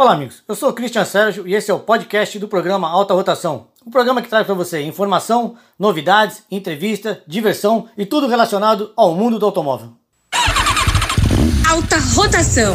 Olá, amigos. Eu sou o Cristian Sérgio e esse é o podcast do programa Alta Rotação. Um programa que traz para você informação, novidades, entrevista, diversão e tudo relacionado ao mundo do automóvel. Alta Rotação.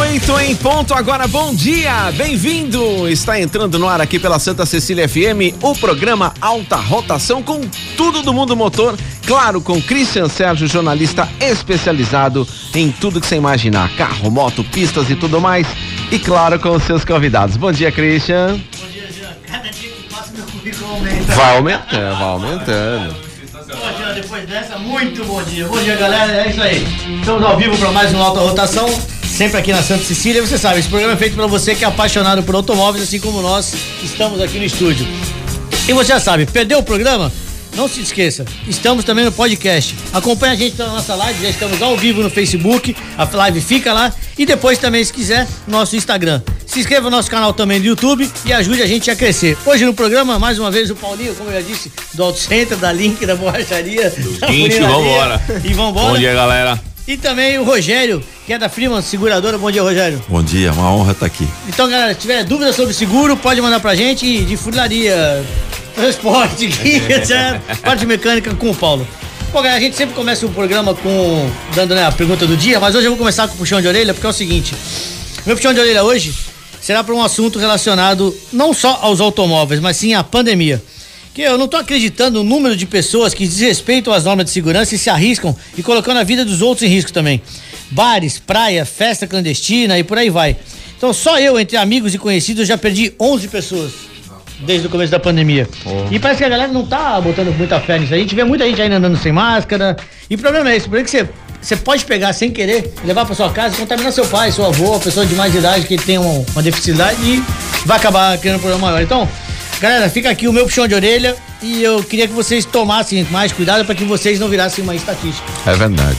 Oito em ponto agora, bom dia, bem-vindo! Está entrando no ar aqui pela Santa Cecília FM o programa Alta Rotação com tudo do mundo motor, claro, com Christian Sérgio, jornalista especializado em tudo que você imaginar, carro, moto, pistas e tudo mais, e claro, com os seus convidados. Bom dia, Christian. Bom dia, Jean. Cada dia que passa meu currículo aumenta. Vai aumentando, vai aumentando. Bom dia, depois dessa, muito bom dia. Bom dia, galera. É isso aí. Estamos ao vivo para mais um Alta Rotação, sempre aqui na Santa Cecília. Você sabe, esse programa é feito para você que é apaixonado por automóveis, assim como nós estamos aqui no estúdio. E você já sabe, perdeu o programa? Não se esqueça, estamos também no podcast. Acompanhe a gente na nossa live, já estamos ao vivo no Facebook, a live fica lá. E depois também, se quiser, nosso Instagram. Se inscreva no nosso canal também do YouTube e ajude a gente a crescer. Hoje no programa, mais uma vez, o Paulinho, como eu já disse, do Auto Center, da Link, da borracharia. da Seguinte, funilaria. vambora. E vambora. Bom dia, galera. E também o Rogério, que é da Freeman Seguradora. Bom dia, Rogério. Bom dia, uma honra estar aqui. Então, galera, se tiver dúvida sobre seguro, pode mandar pra gente e de funilaria, transporte, guia, etc. Parte mecânica com o Paulo. Bom, galera, a gente sempre começa o programa com dando né, a pergunta do dia, mas hoje eu vou começar com o puxão de orelha, porque é o seguinte: meu puxão de orelha hoje será para um assunto relacionado não só aos automóveis, mas sim à pandemia. Que eu não tô acreditando no número de pessoas que desrespeitam as normas de segurança e se arriscam e colocando a vida dos outros em risco também. Bares, praia, festa clandestina e por aí vai. Então só eu, entre amigos e conhecidos, já perdi 11 pessoas desde o começo da pandemia. E parece que a galera não tá botando muita fé nisso. A gente vê muita gente ainda andando sem máscara. E o problema é esse, por que você você pode pegar sem querer, levar pra sua casa contaminar seu pai, sua avó, pessoa de mais idade que tem uma, uma deficiência e vai acabar criando um problema maior. Então, galera, fica aqui o meu puxão de orelha e eu queria que vocês tomassem mais cuidado para que vocês não virassem uma estatística. É verdade.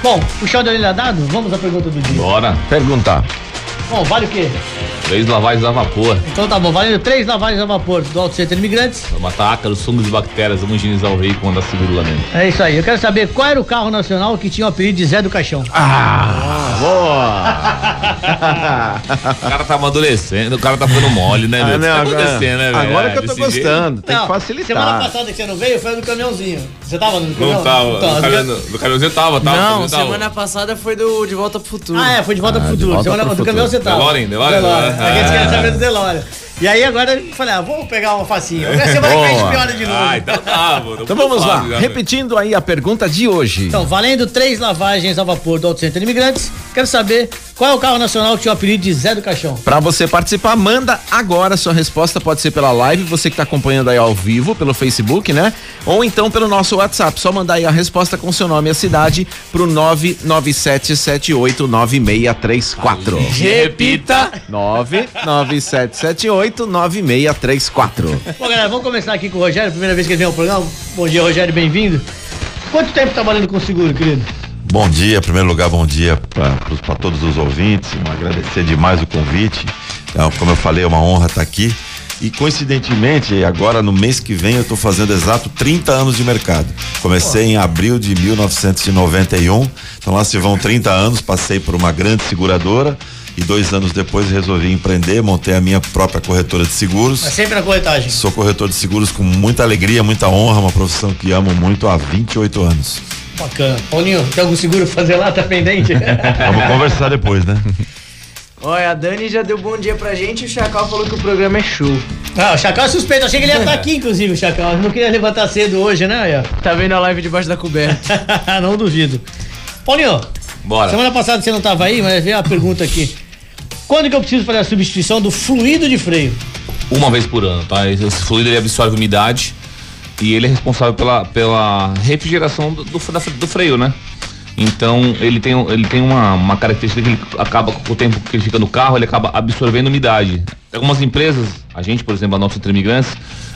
Bom, puxão de orelha dado, vamos à pergunta do dia. Bora. Perguntar. Bom, vale o quê? Três lavagens a vapor. Então tá bom, valendo três lavagens a vapor do Auto Center Imigrantes. Pra matar ácaros, fungos e bactérias, vamos higienizar o veículo quando dá seguro lá dentro. É isso aí. Eu quero saber qual era o carro nacional que tinha o apelido de Zé do Caixão. O cara tá amadurecendo, o cara tá ficando mole, né, meu? Ah, não, tá agora, acontecendo, né, velho? agora que eu tô gostando, tem Não, que facilitar. Semana passada que você não veio foi do caminhãozinho. Você tava no caminhão? Não tava. Então, no caminhão- no caminhãozinho tava, tava. Não, no semana passada foi do De Volta pro Futuro. Ah, é, foi de volta pro Ah, de futuro. volta Semana pro do caminhão você tava. DeLorean, DeLorean, DeLorean. DeLorean. Aqui a gente quer E aí agora eu falei, ah, vamos pegar uma facinha. Agora semana que vem a gente Boa. piora de novo. Ah, então tá, mano. Então vamos lá, já, repetindo aí a pergunta de hoje. Então, valendo três lavagens a vapor do Auto Center Imigrantes, quero saber qual é o carro nacional que tinha o apelido de Zé do Caixão. Pra você participar, manda agora sua resposta, pode ser pela live, você que tá acompanhando aí ao vivo pelo Facebook, né? Ou então pelo nosso WhatsApp, só mandar aí a resposta com seu nome e a cidade pro 997789634. Repita. 997789634. Bom, galera, vamos começar aqui com o Rogério, primeira vez que ele vem ao programa. Bom dia, Rogério, bem-vindo. Quanto tempo trabalhando com seguro, querido? Bom dia, em primeiro lugar, bom dia para todos os ouvintes. Agradecer demais o convite. Então, como eu falei, é uma honra estar aqui. E coincidentemente, agora no mês que vem, eu estou fazendo exato 30 anos de mercado. Comecei em abril de 1991, então lá se vão 30 anos. Passei por uma grande seguradora e dois anos depois resolvi empreender, montei a minha própria corretora de seguros. É sempre na corretagem. Sou corretor de seguros com muita alegria, muita honra, uma profissão que amo muito há 28 anos. Bacana. Paulinho, tem algum seguro pra fazer lá? Tá pendente? Vamos conversar depois, né? Olha, a Dani já deu bom dia pra gente e o Chacal falou que o programa é show. Ah, o Chacal é suspeito. Achei que ele ia estar aqui, inclusive, o Chacal. Não queria levantar cedo hoje, né? Tá vendo a live debaixo da coberta. não duvido. Paulinho, Bora. semana passada você não tava aí, mas veio a pergunta aqui. Quando que eu preciso fazer a substituição do fluido de freio? Uma vez por ano, tá? Esse fluido ele absorve umidade e ele é responsável pela, pela refrigeração do, do, do freio, né? Então ele tem, ele tem uma, uma característica que ele acaba com o tempo que ele fica no carro, ele acaba absorvendo umidade. Algumas empresas, a gente, por exemplo, a nossa Imigrantes,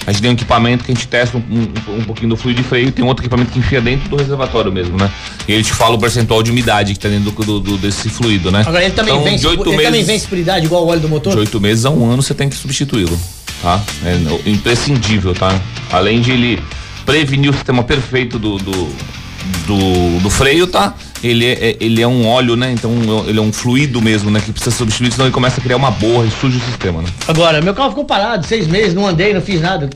a gente tem um equipamento que a gente testa um, um- um pouquinho do fluido de freio e tem outro equipamento que enfia dentro do reservatório mesmo, né? E ele te fala o percentual de umidade que tá dentro do, do- do- desse fluido, né? Agora ele também então, vence, de oito ele meses, também vence por idade igual o óleo do motor? de oito meses a um ano você tem que substituí-lo, tá? É imprescindível, tá? Além de ele prevenir o sistema perfeito do, do, do, do freio, tá? Ele é, é- ele é um óleo, né? Então ele é um fluido mesmo, né? Que precisa ser substituído, senão ele começa a criar uma borra e suja o sistema, né? Agora, meu carro ficou parado seis meses, não andei, não fiz nada.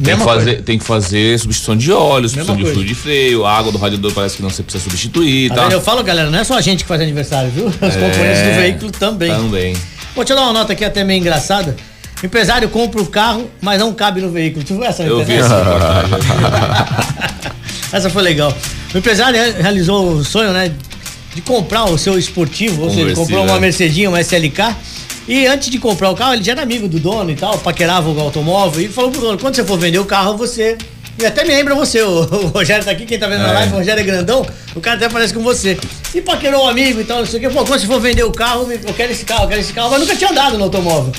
Tem que, fazer, tem que fazer substituição de óleo, substituição de fluido de freio, a água do radiador parece que não você precisa substituir, Tá tá? Eu falo, galera, não é só a gente que faz aniversário, viu? Os componentes do veículo também. Também. Vou te dar uma nota aqui até meio engraçada. O empresário compra o carro, mas não cabe no veículo. Tu viu essa Eu vi essa reportagem. Essa foi legal. O empresário re- realizou o sonho, né? De comprar o seu esportivo, ou seja, comprou uma é. Mercedinha, uma SLK. E antes de comprar o carro, ele já era amigo do dono e tal, paquerava o automóvel e falou pro dono: quando você for vender o carro, você. E até me lembra você, o, Rogério tá aqui, quem tá vendo na É. live, o Rogério é grandão, o cara até parece com você. E paquerou o amigo e tal, não sei o que. Pô, quando você for vender o carro, eu quero esse carro, eu quero esse carro, mas nunca tinha andado no automóvel.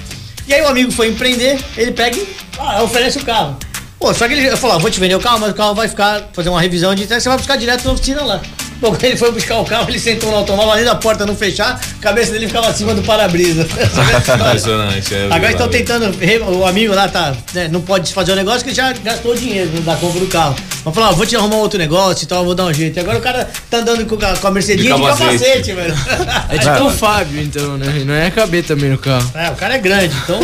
E aí o amigo foi empreender, ele pega e ah, oferece o carro. Pô, só que ele falou, ah, vou te vender o carro, mas o carro vai ficar, fazer uma revisão de você vai buscar direto na oficina lá. Bom, quando ele foi buscar o carro, ele sentou no automóvel, além da porta não fechar, a cabeça dele ficava acima do para-brisa. Impressionante. é Agora estão tentando, o amigo lá tá, né, não pode fazer o negócio que ele já gastou dinheiro da compra do carro. Vamos falar, ó, vou te arrumar outro negócio e tal, vou dar um jeito. E agora o cara tá andando com, a- com a Mercedinha de capacete. velho. É tipo o Fábio, então, né? Não é caber também no carro. É, o cara é grande, então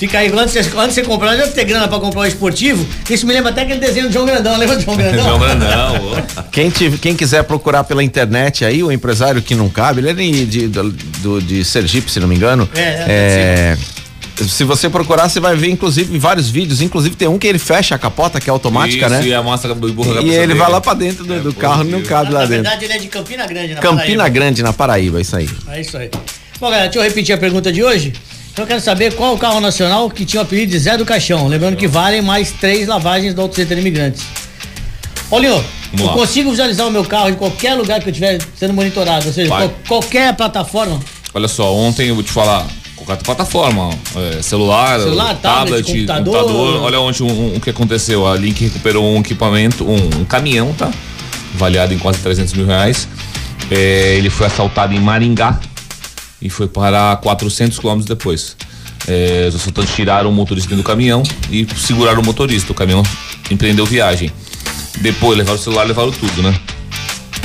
fica aí. Antes, de você- antes de você comprar, já ter grana pra comprar um esportivo. Isso me lembra até aquele desenho do João Grandão. Lembra do João Grandão? João Brandão, ô. Quem, tive- quem quiser procurar pela internet aí, o empresário que não cabe, ele é de, de, do- de Sergipe, se não me engano. É, é, É, se você procurar, você vai ver, inclusive, vários vídeos. Inclusive, tem um que ele fecha a capota, que é automática, Isso, né? E a massa burra E ele vai lá pra dentro do, do carro, não cabe lá Na dentro. verdade, ele é de Campina Grande, na Campina Paraíba. Grande, na Paraíba, isso aí. É isso aí. Bom, galera, deixa eu repetir a pergunta de hoje. Então eu quero saber qual o carro nacional que tinha o apelido de Zé do Caixão. Lembrando que valem mais três lavagens do Auto Center Imigrantes. Paulinho, eu lá. consigo visualizar o meu carro em qualquer lugar que eu estiver sendo monitorado, ou seja, qual- qualquer plataforma. Olha só, ontem eu vou te falar, qualquer plataforma, é, celular, Celular, tablet, computador. Olha onde um, um- o que aconteceu. A Link recuperou um equipamento, um, um caminhão, tá? Avaliado em quase 300 mil reais. É, ele foi assaltado em Maringá e foi parar 400 quilômetros depois. É, os assaltantes tiraram o motorista do caminhão e seguraram o motorista. O caminhão empreendeu viagem. Depois levaram o celular, levaram tudo, né?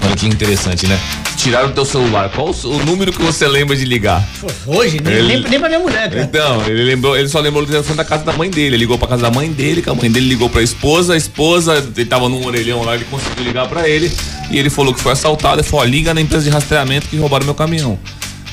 Olha que interessante, né? Tiraram o teu celular. Qual o, o número que você lembra de ligar? Hoje, nem, Ele- nem, nem pra minha mulher, cara. Então, ele lembrou, ele só lembrou do telefone da casa da mãe dele. Ele ligou pra casa da mãe dele, que a mãe dele ligou pra esposa, a esposa, ele tava num orelhão lá, ele conseguiu ligar pra ele. E ele falou que foi assaltado. Ele falou: ó, liga na empresa de rastreamento que roubaram meu caminhão.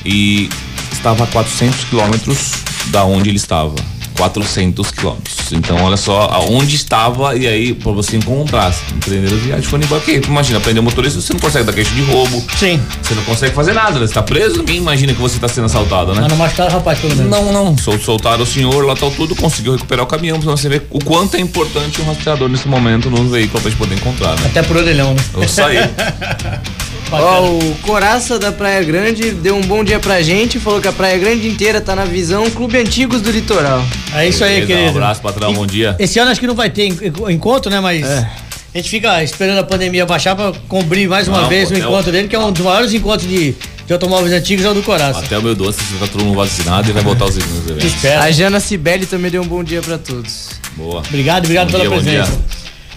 E estava a 400 quilômetros da onde ele estava. 400 quilômetros. Então, olha só aonde estava e aí pra você encontrar. Empreender a viagem foi embora. Porque, imagina, prender o motorista, você não consegue dar queixa de roubo. Sim. Você não consegue fazer nada, né? Você tá preso, ninguém imagina que você tá sendo assaltado, né? Mas não machucaram o rapaz, pelo menos. Não, não. Sol, soltaram o senhor, lá tal tudo, conseguiu recuperar o caminhão, pra você ver o quanto é importante um rastreador nesse momento no veículo pra gente poder encontrar, né? Até por orelhão, né? Eu saí. Bacana. Ó, o Coraça da Praia Grande deu um bom dia pra gente, falou que a Praia Grande inteira tá na visão Clube Antigos do Litoral. É isso aí, querido. Um abraço, patrão, bom dia. Esse ano acho que não vai ter en- encontro, né? Mas É. a gente fica esperando a pandemia baixar pra cobrir mais uma Não, vez o até o- encontro dele, que é um dos maiores encontros de, de automóveis antigos, é o do Coraça. Até o meu doce, se tá todo mundo vacinado e vai voltar os nos eventos. Espera. A Jana Cibele também deu um bom dia pra todos. Boa. Obrigado, obrigado Bom pela dia, presença.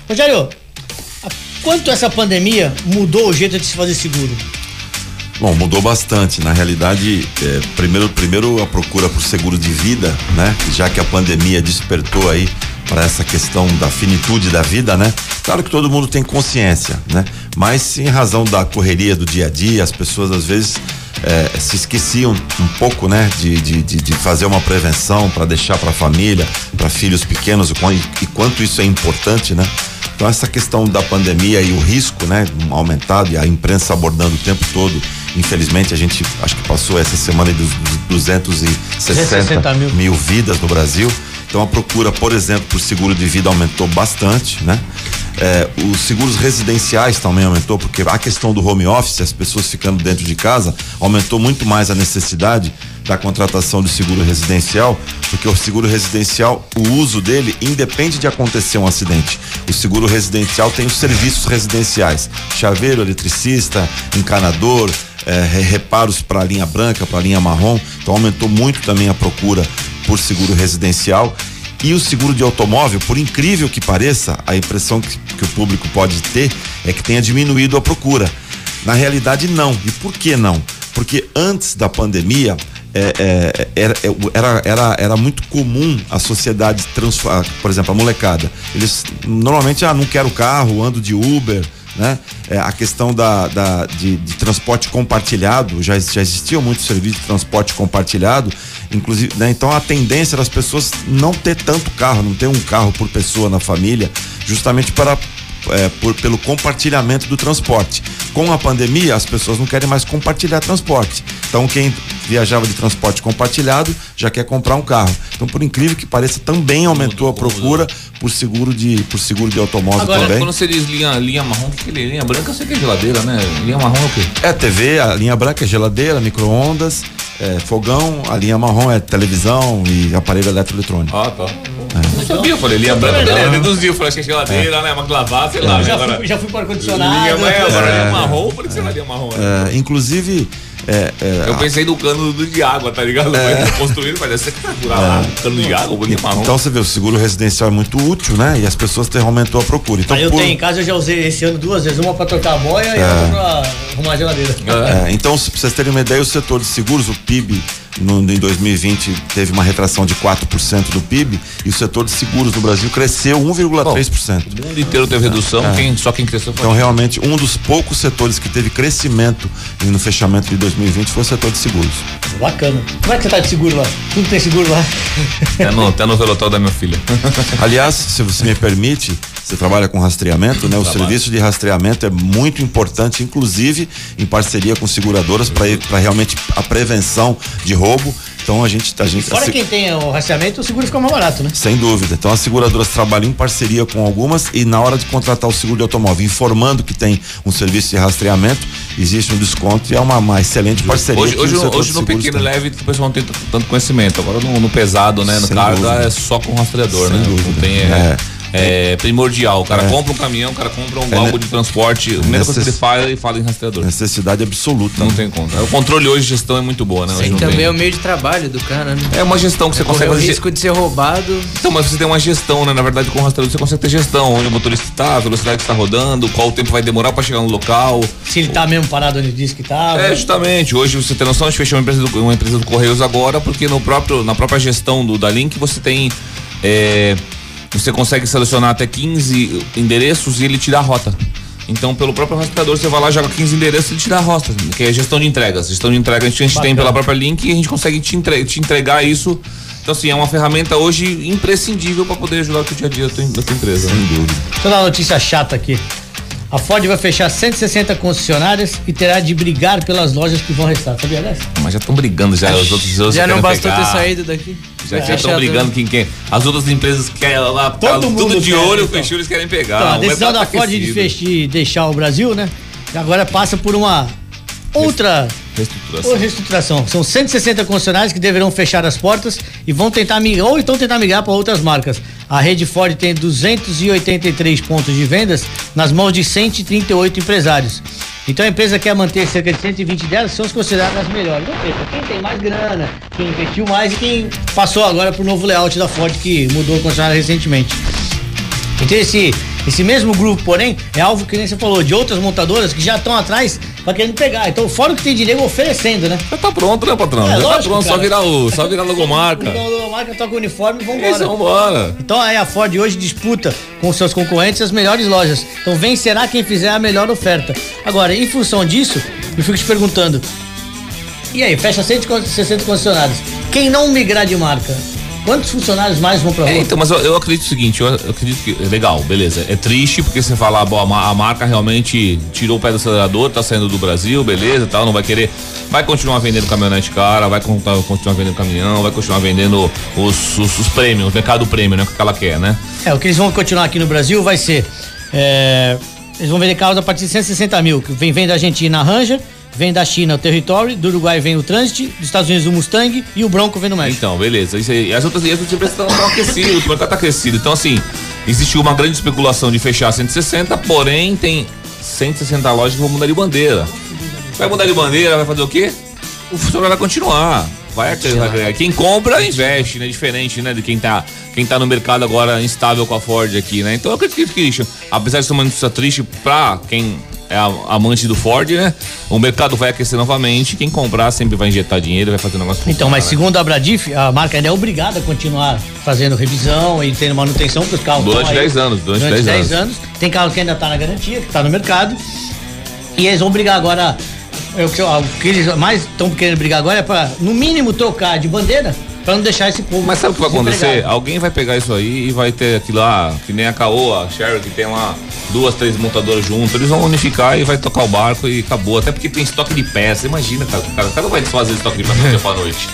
Rogério, quanto essa pandemia mudou o jeito de se fazer seguro? Bom, mudou bastante. Na realidade, é, primeiro, primeiro a procura por seguro de vida, né? Já que a pandemia despertou aí para essa questão da finitude da vida, né? Claro que todo mundo tem consciência, né? Mas em razão da correria do dia a dia, as pessoas às vezes é, se esqueciam um pouco, né? De, de, de, fazer uma prevenção para deixar para a família, para filhos pequenos, e quanto isso é importante, né? Então essa questão da pandemia e o risco, né, aumentado e a imprensa abordando o tempo todo, infelizmente a gente acho que passou essa semana dos, dos 260 260 mil. mil vidas no Brasil. Então a procura, por exemplo, por seguro de vida aumentou bastante, né? É, os seguros residenciais também aumentou, porque a questão do home office, as pessoas ficando dentro de casa, aumentou muito mais a necessidade da contratação de seguro residencial, porque o seguro residencial, o uso dele independe de acontecer um acidente. O seguro residencial tem os serviços residenciais: chaveiro, eletricista, encanador, re- reparos para a linha branca, para a linha marrom. Então aumentou muito também a procura por seguro residencial. E o seguro de automóvel, por incrível que pareça, a impressão que, que o público pode ter é que tenha diminuído a procura. Na realidade, não. E por que não? Porque antes da pandemia, é, é, era, era, era, era muito comum a sociedade transformar, por exemplo, a molecada. Eles normalmente, ah, não quero carro, ando de Uber, né? É, a questão da, da de, de, transporte compartilhado, já, já existia muito serviço de transporte compartilhado, inclusive, né? Então a tendência das pessoas não ter tanto carro, não ter um carro por pessoa na família, justamente para é, por, pelo compartilhamento do transporte. Com a pandemia, as pessoas não querem mais compartilhar transporte. Então, quem viajava de transporte compartilhado já quer comprar um carro. Então, por incrível que pareça, também aumentou a procura por seguro de, por seguro de automóvel Agora, também. quando você diz linha, linha marrom, que, que é linha branca? Eu sei que é geladeira, né? Linha marrom é o quê? É TV, a linha branca é geladeira, micro-ondas, é, fogão, a linha marrom é televisão e aparelho eletroeletrônico. Ah, tá. É. Não sabia, eu falei linha branca, beleza, deduziu, falei que é geladeira, é. né? Uma de lavar, sei lá. Já, agora, fui, já fui para ar-condicionado. Linha, agora linha marrom, por que você vai linha marrom? Né? inclusive, é, é, eu pensei no cano de água, tá ligado? É. Construído, mas ser furar lá, é. cano de água, bonito marrom. Então você vê, o seguro residencial é muito útil, né? E as pessoas têm, aumentou a procura. Então, Aí eu por... tenho em casa, eu já usei esse ano duas vezes, uma para trocar a boia e outra para arrumar a geladeira. É. então, se vocês terem uma ideia, o setor de seguros, o PIB, no, em 2020 teve uma retração de 4% do PIB e o setor de seguros no Brasil cresceu 1,3%. O mundo inteiro teve redução, é. quem, só quem cresceu foi. Então, realmente, um dos poucos setores que teve crescimento no fechamento de 2020 foi o setor de seguros. Bacana. Como é que você tá de seguro lá? Tudo tem seguro lá? Tá no, tá no velório da minha filha. Aliás, se você me permite, você trabalha com rastreamento, né? O Trabalho. serviço de rastreamento é muito importante, inclusive em parceria com seguradoras para realmente a prevenção de roubo. Então a gente. A gente Fora a, quem tem o rastreamento, o seguro fica mais barato, né? Sem dúvida. Então as seguradoras trabalham em parceria com algumas e na hora de contratar o seguro de automóvel, informando que tem um serviço de rastreamento, existe um desconto e é uma, uma excelente parceria. Hoje, hoje, hoje no pequeno leve o pessoal não tem tanto conhecimento. Agora no, no pesado, né? No Sem cargo dúvida. é só com rastreador, Sem né? Dúvida. Não tem. É, é é, primordial. O cara é. compra um caminhão, o cara compra um é, algo de transporte. A primeira coisa que ele fala, ele fala em rastreador. Necessidade absoluta. Não tem conta. O controle hoje, gestão é muito boa, né? Sim, também tem. é o meio de trabalho do cara, né? É uma gestão que você é consegue fazer. o risco de ser roubado. Então, mas você tem uma gestão, né? Na verdade, com o rastreador você consegue ter gestão. Onde o motorista está, a velocidade que está rodando, qual o tempo vai demorar para chegar no local. Se ele está mesmo parado onde disse que está. É, justamente. Hoje você tem noção, a gente fechou uma empresa do, uma empresa do Correios agora, porque no próprio, na própria gestão do, da Link você tem. É, você consegue selecionar até 15 endereços e ele tira a rota. Então, pelo próprio rastreador, você vai lá, joga 15 endereços e ele tira a rota, que é gestão de entregas. Gestão de entrega a gente, a gente tem pela própria Link e a gente consegue te, entre, te entregar isso. Então, assim, é uma ferramenta hoje imprescindível para poder ajudar o dia a dia da tua, da tua empresa. Sem dúvida. Deixa eu dar uma notícia chata aqui. A Ford vai fechar 160 concessionárias e terá de brigar pelas lojas que vão restar. Sabia dessa? Mas já estão brigando já. Os outros, os já não bastou pegar. ter saído daqui. Já estão é, brigando quem quer. As outras empresas querem lá, Todo tá, mundo tudo de olho, então. fechou, eles querem pegar. Então, a decisão da Ford de, fechar, deixar o Brasil, né? Agora passa por uma outra reestruturação. reestruturação. São 160 concessionários que deverão fechar as portas e vão tentar migrar, ou então tentar migrar para outras marcas. A rede Ford tem 283 pontos de vendas nas mãos de 138 empresários. Então a empresa quer manter cerca de 120 delas, são consideradas as melhores. Quem tem mais grana, quem investiu mais e quem passou agora para o novo layout da Ford que mudou o concessionário recentemente. Então esse, esse mesmo grupo, porém, é alvo que nem você falou, de outras montadoras que já estão atrás pra querendo pegar. Então, fora o que tem de nego oferecendo, né? Já tá pronto, né, patrão? É, já tá lógico, tá pronto, cara. só virar o, só virar logomarca. Então, logomarca, toca o uniforme e vambora. Isso, vambora. Então, aí a Ford hoje disputa com seus concorrentes as melhores lojas. Então, vencerá quem fizer a melhor oferta. Agora, em função disso, eu fico te perguntando, e aí, fecha 160 concessionários. Quem não migrar de marca, Quantos funcionários mais vão pra rua? É, então, mas eu, eu, acredito o seguinte, eu, eu acredito que. Legal, beleza. É triste porque você fala, bom, a, a, marca realmente tirou o pé do acelerador, tá saindo do Brasil, beleza tal, não vai querer. Vai continuar vendendo caminhonete cara, vai continuar, vendendo caminhão, vai continuar vendendo os, os, os prêmios, o mercado prêmio, né? O que ela quer, né? É, o que eles vão continuar aqui no Brasil vai ser. É, eles vão vender carros a partir de 160 mil, que vem, vem da Argentina a Ranger vem da China o Territory, do Uruguai vem o Transit, dos Estados Unidos o Mustang e o Bronco vem do México. Então, beleza. Isso aí, as outras, as outras empresas estão aquecidas, o mercado está aquecido. Então, assim, existe uma grande especulação de fechar 160, porém tem 160 lojas que vão mudar de bandeira. Vai mudar de bandeira, vai fazer o quê? O funcionário vai continuar. Vai, vai. Quem compra, investe, né? Diferente, né? De quem tá, quem tá no mercado agora instável com a Ford aqui, né? Então eu acredito que, Christian, apesar de ser uma notícia triste pra quem é amante do Ford, né? O mercado vai aquecer novamente. Quem comprar sempre vai injetar dinheiro, vai fazer um negócio. Então, mas né? segundo a Bradif, a marca ainda é obrigada a continuar fazendo revisão e tendo manutenção para os carros. Durante estão aí 10 anos, durante 10 10 anos. Tem carro que ainda está na garantia, que está no mercado. E eles vão brigar agora. é o que eles mais estão querendo brigar agora é para, no mínimo, trocar de bandeira para não deixar esse povo. Mas sabe o que vai acontecer? Alguém vai pegar isso aí e vai ter aquilo lá, que nem a Caoa, a Sherry, que tem lá duas, três montadoras juntas. Eles vão unificar e vai tocar o barco e acabou. Até porque tem estoque de peças. Imagina, cara, o cara, o cara não vai desfazer estoque de peças do dia pra noite.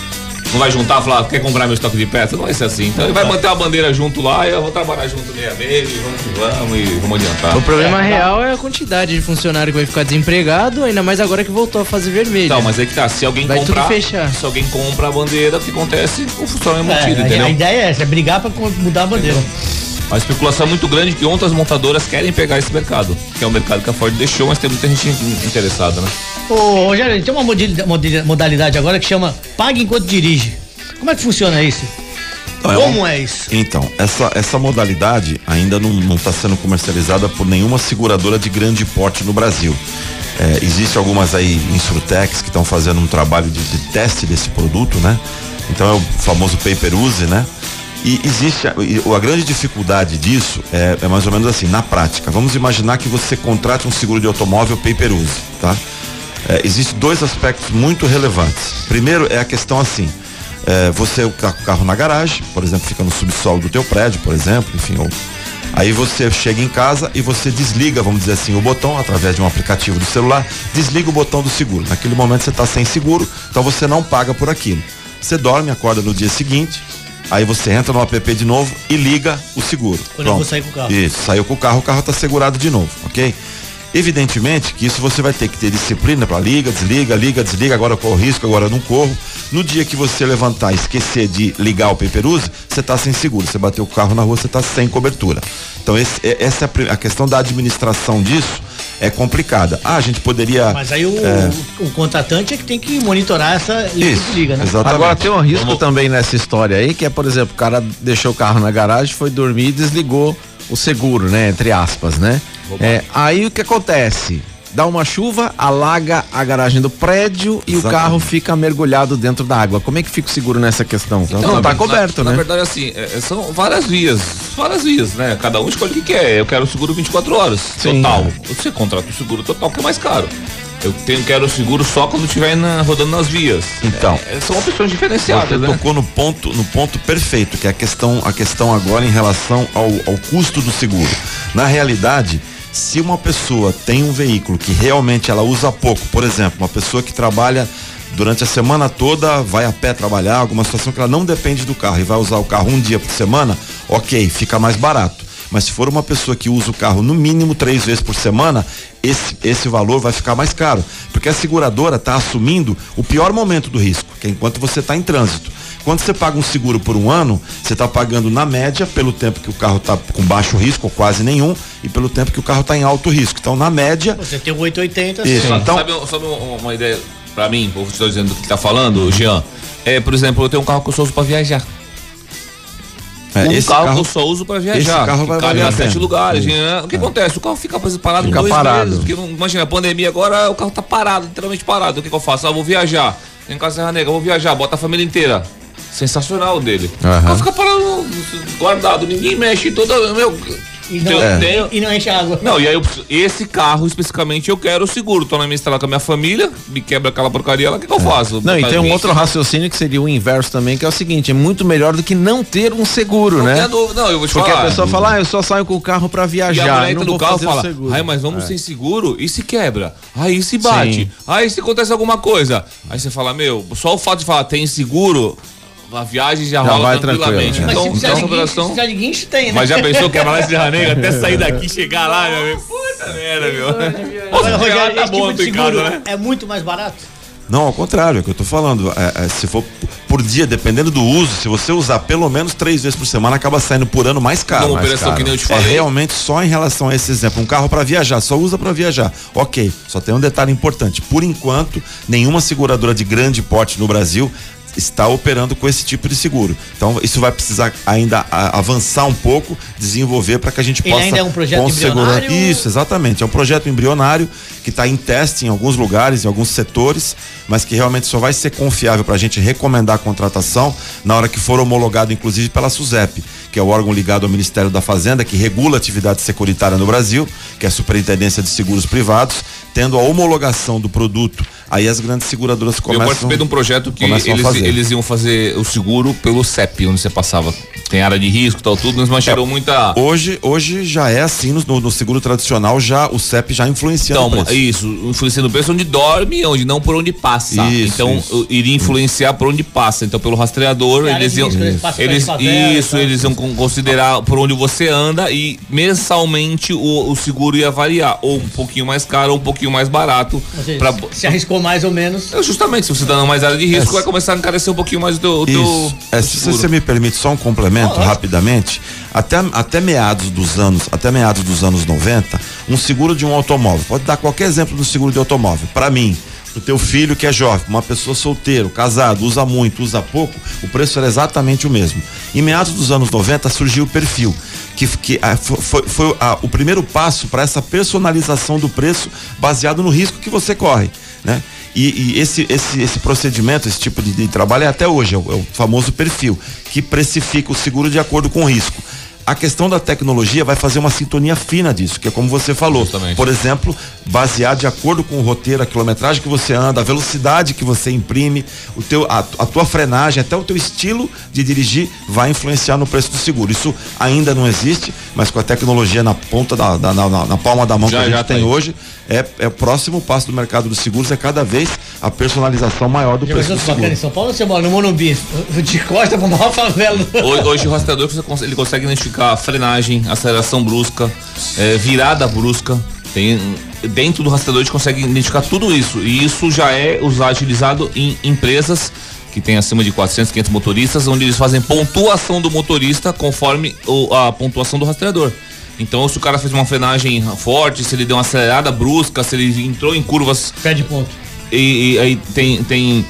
Não vai juntar e falar, quer comprar meu estoque de peças? Não vai ser assim. Então ele vai manter a bandeira junto lá e eu vou trabalhar junto meia meia e vamos que vamos e vamos adiantar. O problema real é a quantidade de funcionário que vai ficar desempregado, ainda mais agora que voltou a fase vermelha. Então, mas é que tá, se alguém Vai comprar, fechar. se alguém compra a bandeira, o que acontece? O funcionário é É, mantido, a- entendeu? a ideia é essa, é brigar para mudar a bandeira. A especulação é muito grande que outras montadoras querem pegar esse mercado, que é o mercado que a Ford deixou, mas tem muita gente in- interessada, né? Ô, Rogério, tem uma modalidade, agora que chama Pague Enquanto Dirige. Como é que funciona isso? Então, Como é isso? Então, essa, essa modalidade ainda não está sendo comercializada por nenhuma seguradora de grande porte no Brasil. É, Existem algumas aí, Insurtex, que estão fazendo um trabalho de, de teste desse produto, né? Então é o famoso paper use, né? E existe a, a grande dificuldade disso é, é mais ou menos assim, na prática. Vamos imaginar que você contrate um seguro de automóvel paper use, tá? É, Existem dois aspectos muito relevantes. Primeiro é a questão assim, é, você tá com o carro na garagem, por exemplo, fica no subsolo do teu prédio, por exemplo, enfim, ou, aí você chega em casa e você desliga, vamos dizer assim, o botão através de um aplicativo do celular, desliga o botão do seguro. Naquele momento você está sem seguro, então você não paga por aquilo. Você dorme, acorda no dia seguinte, aí você entra no app de novo e liga o seguro. Quando eu vou sair com o carro. Isso, saiu com o carro, o carro está segurado de novo, ok? Evidentemente que isso você vai ter que ter disciplina para liga, desliga, liga, desliga, agora eu corro risco, agora eu não corro. No dia que você levantar e esquecer de ligar o paper use, você está sem seguro. Você bateu o carro na rua, você está sem cobertura. Então esse- é- essa é a, a questão da administração disso é complicada. Ah, a gente poderia Mas aí o, É. o, o contratante é que tem que monitorar essa liga isso, liga, né? exatamente. Agora tem um risco também nessa história aí, que é, por exemplo, o cara deixou o carro na garagem, foi dormir e desligou o seguro, né? Entre aspas, né? É, aí o que acontece? Dá uma chuva, alaga a garagem do prédio e o carro fica mergulhado dentro da água. Como é que fica o seguro nessa questão? Então, não tá ver- coberto, na, né? Na verdade, assim, é- é- são várias vias. Várias vias, né? Cada um escolhe o que quer. Eu quero o seguro 24 horas. Sim. Total. Você contrata o seguro total, que é mais caro. Eu tenho, quero o seguro só quando estiver na- rodando nas vias. Então. É, são opções diferenciadas, Você né? tocou no ponto, no ponto perfeito, que é a questão, a questão agora em relação ao, ao custo do seguro. Na realidade, se uma pessoa tem um veículo que realmente ela usa pouco, por exemplo, uma pessoa que trabalha durante a semana toda, vai a pé trabalhar, alguma situação que ela não depende do carro e vai usar o carro um dia por semana, ok, fica mais barato. Mas se for uma pessoa que usa o carro no mínimo três vezes por semana, esse, esse valor vai ficar mais caro. Porque a seguradora está assumindo o pior momento do risco, que é enquanto você está em trânsito. Quando você paga um seguro por um ano, você está pagando na média pelo tempo que o carro está com baixo risco, ou quase nenhum, e pelo tempo que o carro está em alto risco. Então, na média, Você tem o 880, Isso. assim, Então- sabe, sabe uma, ideia pra mim, vou te dizendo do que tá falando, Jean? É, por exemplo, eu tenho um carro que eu só uso pra viajar. é, um esse carro, carro, que eu só uso pra viajar. esse carro que vai cabe valer a sete lugares. Né? O que acontece? O carro fica parado Fica dois parado. meses. Porque, imagina, a pandemia agora, o carro tá parado, literalmente parado. O que, que eu faço? Ah, vou viajar. Tem casa Serra Negra, vou viajar, bota a família inteira. Sensacional dele. Carro fica parado, guardado, ninguém mexe, toda. Meu, e, não, eu tenho- e não enche água. não, e aí eu preciso- esse carro especificamente eu quero o seguro. Tô na minha estrada com a minha família, me quebra aquela porcaria lá, o que, que eu faço? Não, e tem um outro raciocínio que seria o inverso também, que é o seguinte, é muito melhor do que não ter um seguro, Não né? dúvida. Não, eu vou te Porque falar. a pessoa fala, ah, eu só saio com o carro pra E a viajar, mulher não entra vou no carro e fala, seguro. ai, mas vamos É. sem seguro e se quebra. Aí se bate. Sim. Aí se acontece alguma coisa. Aí você fala, meu, só o fato de falar tem seguro, a viagem já, Já rola vai tranquilamente. tranquilo, Mas Então, se então de essa guincho, se operação. precisar de guincho, tem, né? Mas já pensou que é lá de Janeiro até sair daqui e chegar lá, meu amigo? Puta merda, meu. Lá, Rogério, tá bom, tipo casa, né? é muito mais barato? Não, ao contrário, é o que eu tô falando. É, é, se for por dia, dependendo do uso, se você usar pelo menos três vezes por semana, acaba saindo por ano mais caro. Numa mais operação caro. que nem eu te É falei. realmente só em relação a esse exemplo. Um carro para viajar, só usa para viajar. Ok, só tem um detalhe importante. Por enquanto, nenhuma seguradora de grande porte no Brasil está operando com esse tipo de seguro. Então isso vai precisar ainda avançar um pouco, desenvolver para que a gente Ele possa ainda é um projeto embrionário? Isso, exatamente. É um projeto embrionário que está em teste em alguns lugares, em alguns setores, mas que realmente só vai ser confiável para a gente recomendar a contratação na hora que for homologado, inclusive pela SUSEP, que é o órgão ligado ao Ministério da Fazenda, que regula a atividade securitária no Brasil, que é a Superintendência de Seguros Privados, tendo a homologação do produto. Aí as grandes seguradoras Eu começam. participei de um projeto que eles, fazer. eles iam fazer o seguro pelo CEP, onde você passava. Tem área de risco e tal, tudo, mas É, gerou muita. Hoje, hoje já é assim no, no seguro tradicional, já o CEP já influencia Então, no preço. isso, influenciando o preço onde dorme, onde não por onde passa. Isso, então, isso. iria influenciar por onde passa. Então, pelo rastreador, eles iam. risco, eles Eles, favela isso, tal. eles iam con- considerar por onde você anda e mensalmente o, o seguro ia variar. Ou um pouquinho mais caro ou um pouquinho mais barato. Ou seja, pra- se arriscou mais ou menos. É, Justamente, se você tá dando mais área de risco, É, vai começar a encarecer um pouquinho mais o teu. o teu- Isso. É, se você me permite só um complemento rapidamente, até, até meados dos anos, até meados dos anos 90, um seguro de um automóvel, pode dar qualquer exemplo do seguro de automóvel. Para mim, pro teu filho que é jovem, uma pessoa solteiro, casado, usa muito, usa pouco, o preço era exatamente o mesmo. Em meados dos anos 90 surgiu o perfil, que, que ah, fo- foi, foi ah, o primeiro passo para essa personalização do preço baseado no risco que você corre, né? E, e esse, esse, esse procedimento, esse tipo de, de trabalho é até hoje, é o, é o famoso perfil, que precifica o seguro de acordo com o risco. A questão da tecnologia vai fazer uma sintonia fina disso, que é como você falou. Justamente. Por exemplo, baseado de acordo com o roteiro, a quilometragem que você anda, a velocidade que você imprime, o teu, a, a tua frenagem, até o teu estilo de dirigir vai influenciar no preço do seguro. Isso ainda não existe, mas com a tecnologia na ponta da, da- na, na- na palma da mão Já- que a gente já tem aí. hoje, é, é o próximo passo do mercado dos seguros, é cada vez a personalização maior do Já preço do seguro. em São Paulo ou você mora no Monumbi? De costa pra maior favela. Hoje, hoje o rastreador ele consegue identificar frenagem, aceleração brusca, eh, virada brusca. Tem, dentro do rastreador a gente consegue identificar tudo isso. E isso já é usado, utilizado em empresas que tem acima de 400, 500 motoristas, onde eles fazem pontuação do motorista conforme o- a pontuação do rastreador. Então, se o cara fez uma frenagem forte, se ele deu uma acelerada brusca, se ele entrou em curvas Perde ponto. e, e aí tem, tem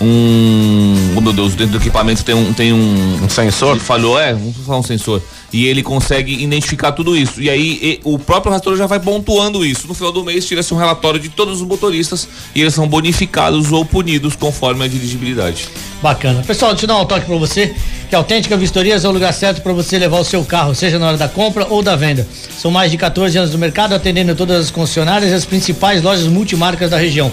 um. Oh meu Deus, dentro do equipamento tem um. Tem um, Um sensor? Ele falou, é, vamos falar um sensor. E ele consegue identificar tudo isso. E aí e- o próprio rastreador já vai pontuando isso. No final do mês tira-se um relatório de todos os motoristas e eles são bonificados ou punidos conforme a dirigibilidade. Bacana. Pessoal, deixa eu dar um toque pra você, que a Autêntica Vistorias é o lugar certo para você levar o seu carro, seja na hora da compra ou da venda. São mais de 14 anos no mercado, atendendo todas as concessionárias e as principais lojas multimarcas da região.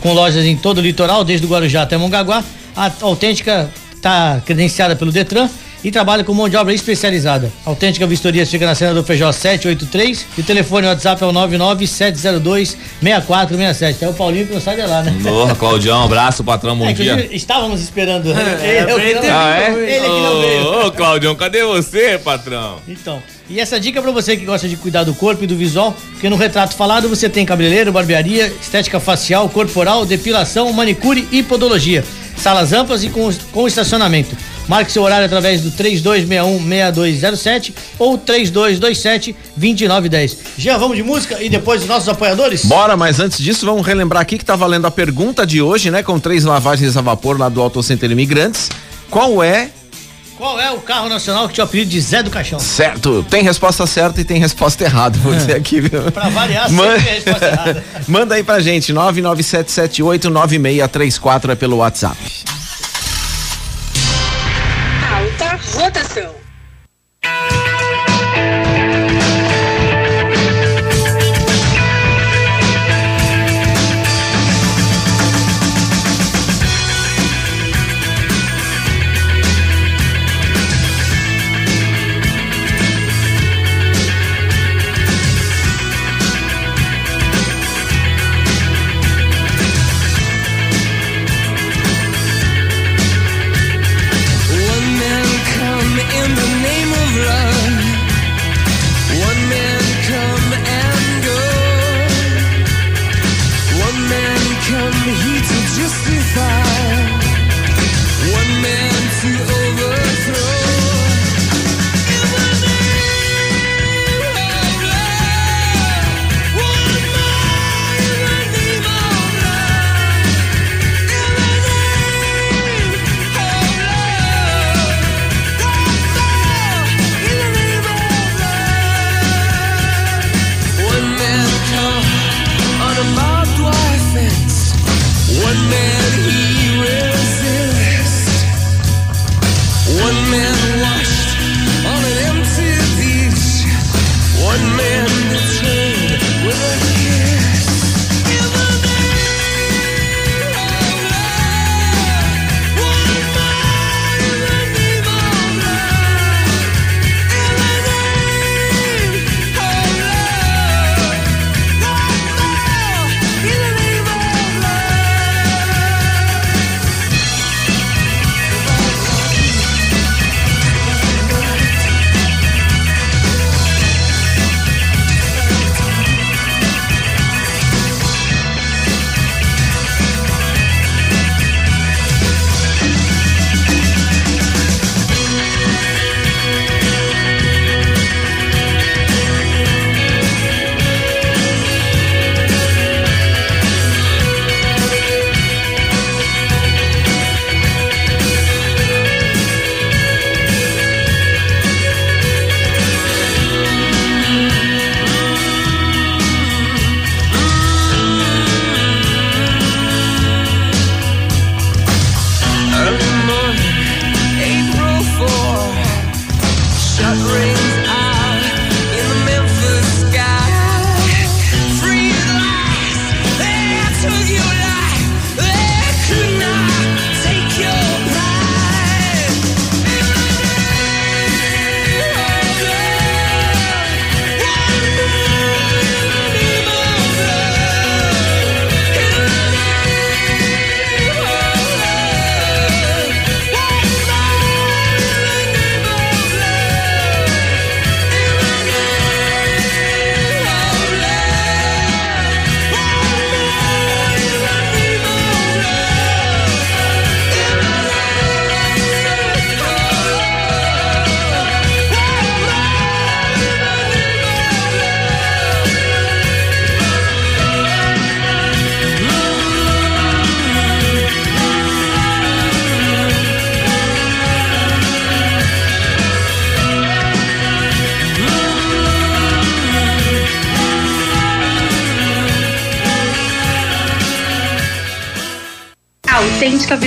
Com lojas em todo o litoral, desde o Guarujá até Mongaguá, a Autêntica está credenciada pelo Detran e trabalha com mão de obra especializada. A Autêntica Vistorias fica na cena do Feijó 783 e o telefone WhatsApp é o 99702-6467. Até o Paulinho que não sai de lá, né? Porra, Claudião, abraço, patrão, bom É, dia. estávamos esperando. É, ele, ele teve Ah, é? ele que não veio. Ô, ô, Claudião, cadê você, patrão? Então, e essa dica é pra você que gosta de cuidar do corpo e do visual, porque no retrato falado você tem cabeleireiro, barbearia, estética facial, corporal, depilação, manicure e podologia. Salas amplas e com, com estacionamento. Marque seu horário através do 3261-6207 ou 3227-2910. Jean, vamos de música e depois os nossos apoiadores? Bora, mas antes disso, vamos relembrar aqui que tá valendo a pergunta de hoje, né? Com três lavagens a vapor lá do Auto Center Imigrantes. Qual é Qual é o carro nacional que tinha o apelido de Zé do Caixão? certo? Tem resposta certa e tem resposta errada, vou dizer aqui, viu? Pra variar, sempre a resposta errada. Manda aí pra gente, 997789634 é pelo WhatsApp. Alta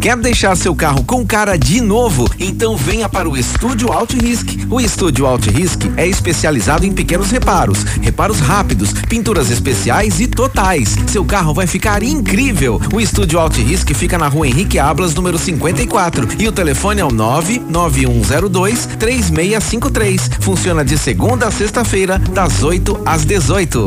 Quer deixar seu carro com cara de novo? Então venha para o Estúdio Auto Risk. O Estúdio Auto Risk é especializado em pequenos reparos, reparos rápidos, pinturas especiais e totais. Seu carro vai ficar incrível. O Estúdio Auto Risk fica na rua Henrique Ablas, número 54. E o telefone é o 99102 3653. Funciona de segunda a sexta-feira, das 8 às 18.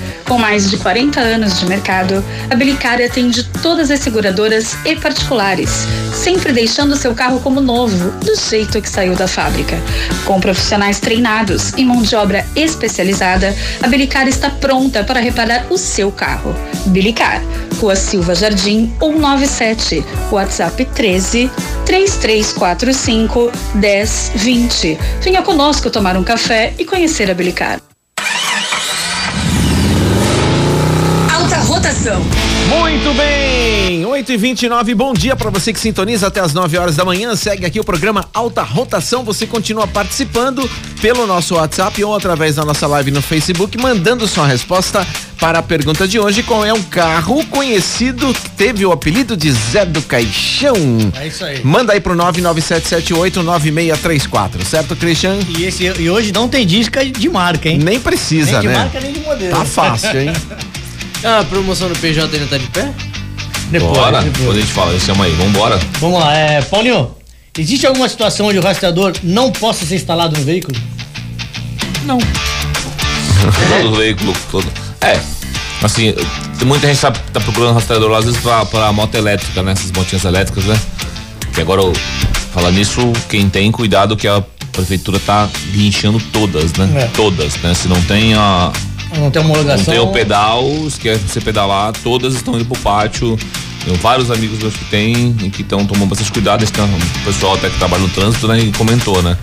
Com mais de 40 anos de mercado, a Bilicar atende todas as seguradoras e particulares, sempre deixando seu carro como novo, do jeito que saiu da fábrica. Com profissionais treinados e mão de obra especializada, a Bilicar está pronta para reparar o seu carro. Bilicar, Rua Silva Jardim 197, WhatsApp 13 3345 1020. Venha conosco tomar um café e conhecer a Bilicar. Muito bem, 8 e 29 bom dia para você que sintoniza até as 9 horas da manhã. Segue aqui o programa Alta Rotação. Você continua participando pelo nosso WhatsApp ou através da nossa live no Facebook, mandando sua resposta para a pergunta de hoje: qual é um carro conhecido que teve o apelido de Zé do Caixão? É isso aí. Manda aí pro 997789634, certo, Christian? E, esse, e hoje não tem disca de marca, hein? Nem precisa, nem de né? marca, nem de modelo. Tá fácil, hein? Ah, a promoção do PJ ainda tá de pé? Depois, Bora, depois. depois a gente fala, chama aí, vambora. Vamos lá, é, Paulinho, existe alguma situação onde o rastreador não possa ser instalado no veículo? Todo o veículo, todo. É, assim, tem muita gente tá, tá procurando rastreador lá, às vezes pra, pra moto elétrica, né? Essas motinhas elétricas, né? Que agora, eu- falar nisso, quem tem, cuidado que a prefeitura tá guinchando todas, né? É. Todas, né? Se não tem a, Não tem Não homologação? tem o pedal, esquece de você pedalar, todas estão indo pro pátio. Tenho vários amigos meus que tem e que estão tomando bastante cuidado. Esse tem um pessoal até que trabalha no trânsito, né? E comentou, né?